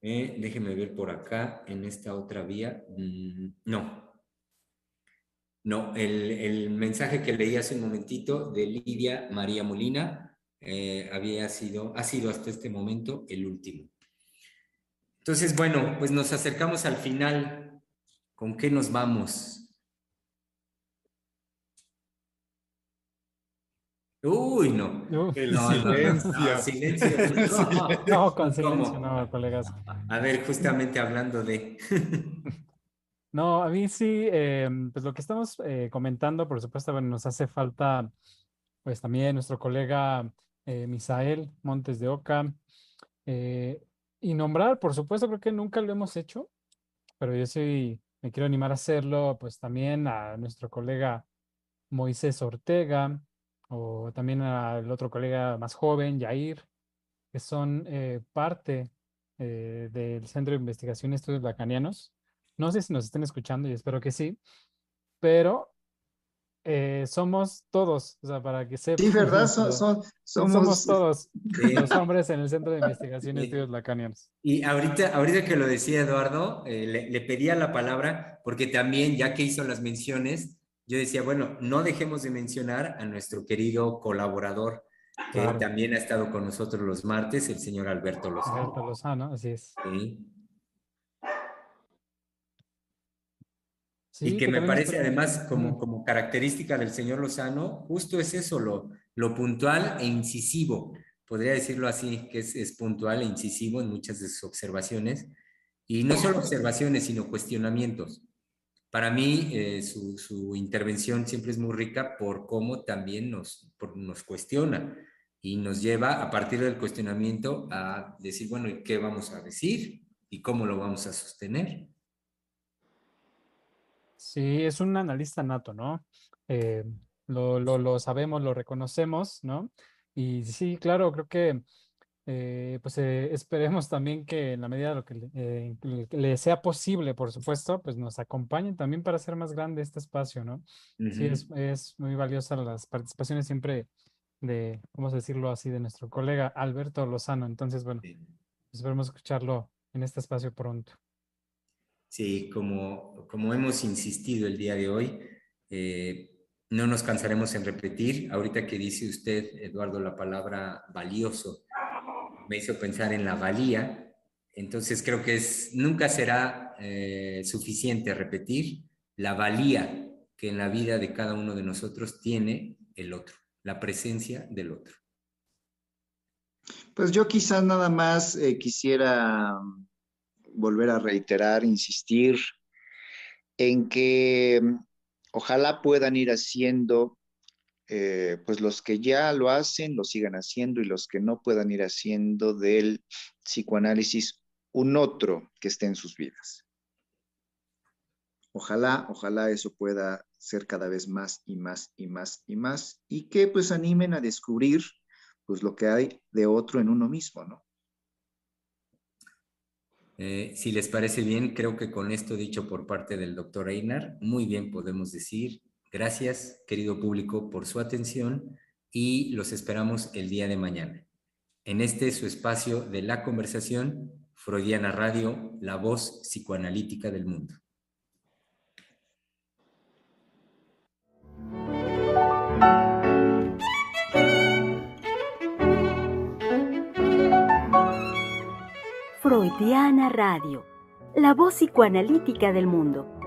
Eh, déjeme ver por acá, en esta otra vía. Mm, no. No, el, mensaje que leí hace un momentito de Lidia María Molina eh, había sido, ha sido hasta este momento el último. Entonces, bueno, pues nos acercamos al final. ¿Con qué nos vamos? Uy, no. El No, no, silencio. no, silencio. No, No, con silencio, ¿Cómo? no, colegas. A ver, justamente hablando de... No, a mí sí, eh, pues lo que estamos eh, comentando, por supuesto, bueno, nos hace falta, pues también nuestro colega eh, Misael Montes de Oca, eh, y nombrar, por supuesto, creo que nunca lo hemos hecho, pero yo sí me quiero animar a hacerlo, pues también a nuestro colega Moisés Ortega, o también al otro colega más joven, Yair, que son eh, parte eh, del Centro de Investigación y Estudios Lacanianos. No sé si nos estén escuchando y espero que sí, pero eh, somos todos, o sea, para que sepan. Sí, ¿verdad? Son, son- somos, somos, todos Sí. los hombres en el Centro de Investigación y. Estudios Lacanianos. Y ahorita, ahorita que lo decía Eduardo, eh, le, le pedía la palabra porque también, ya que hizo las menciones, yo decía, bueno, no dejemos de mencionar a nuestro querido colaborador, que Claro. también ha estado con nosotros los martes, el señor Alberto Lozano. Alberto Lozano, así es. Sí. Sí, y que me parece además como, como característica del señor Lozano, justo es eso, lo, lo puntual e incisivo. Podría decirlo así, que es, es puntual e incisivo en muchas de sus observaciones. Y no solo observaciones, sino cuestionamientos. Para mí, eh, su, su intervención siempre es muy rica por cómo también nos, por- nos cuestiona y nos lleva a partir del cuestionamiento a decir, bueno, ¿y qué vamos a decir? ¿Y cómo lo vamos a sostener? Sí, es un analista nato, ¿no? Eh, lo, lo, lo sabemos, lo reconocemos, ¿no? Y sí, claro, creo que eh, pues eh, esperemos también que en la medida de lo que le, eh, le- sea posible, por supuesto, pues nos acompañen también para hacer más grande este espacio, ¿no? Sí, Ujú. es, es muy valiosa las participaciones siempre de, vamos a decirlo así, de nuestro colega Alberto Lozano. Entonces, bueno, Sí. esperemos escucharlo en este espacio pronto. Sí, como, como hemos insistido el día de hoy, eh, no nos cansaremos en repetir. Ahorita que dice usted, Eduardo, la palabra valioso, me hizo pensar en la valía. Entonces creo que es, nunca será eh, suficiente repetir la valía que en la vida de cada uno de nosotros tiene el otro, la presencia del otro. Pues yo quizás nada más eh, quisiera mm, volver a reiterar, insistir en que mm, ojalá puedan ir haciendo, eh, pues los que ya lo hacen, lo sigan haciendo y los que no puedan ir haciendo del psicoanálisis un otro que esté en sus vidas. Ojalá, ojalá eso pueda ser cada vez más y más y más y más y que pues animen a descubrir pues lo que hay de otro en uno mismo, ¿no? Eh, si les parece bien, creo que con esto dicho por parte del doctor Einar, muy bien podemos decir gracias, querido público, por su atención y los esperamos el día de mañana. En este su espacio de la conversación, Freudiana Radio, la voz psicoanalítica del mundo. Freudiana Radio, la voz psicoanalítica del mundo.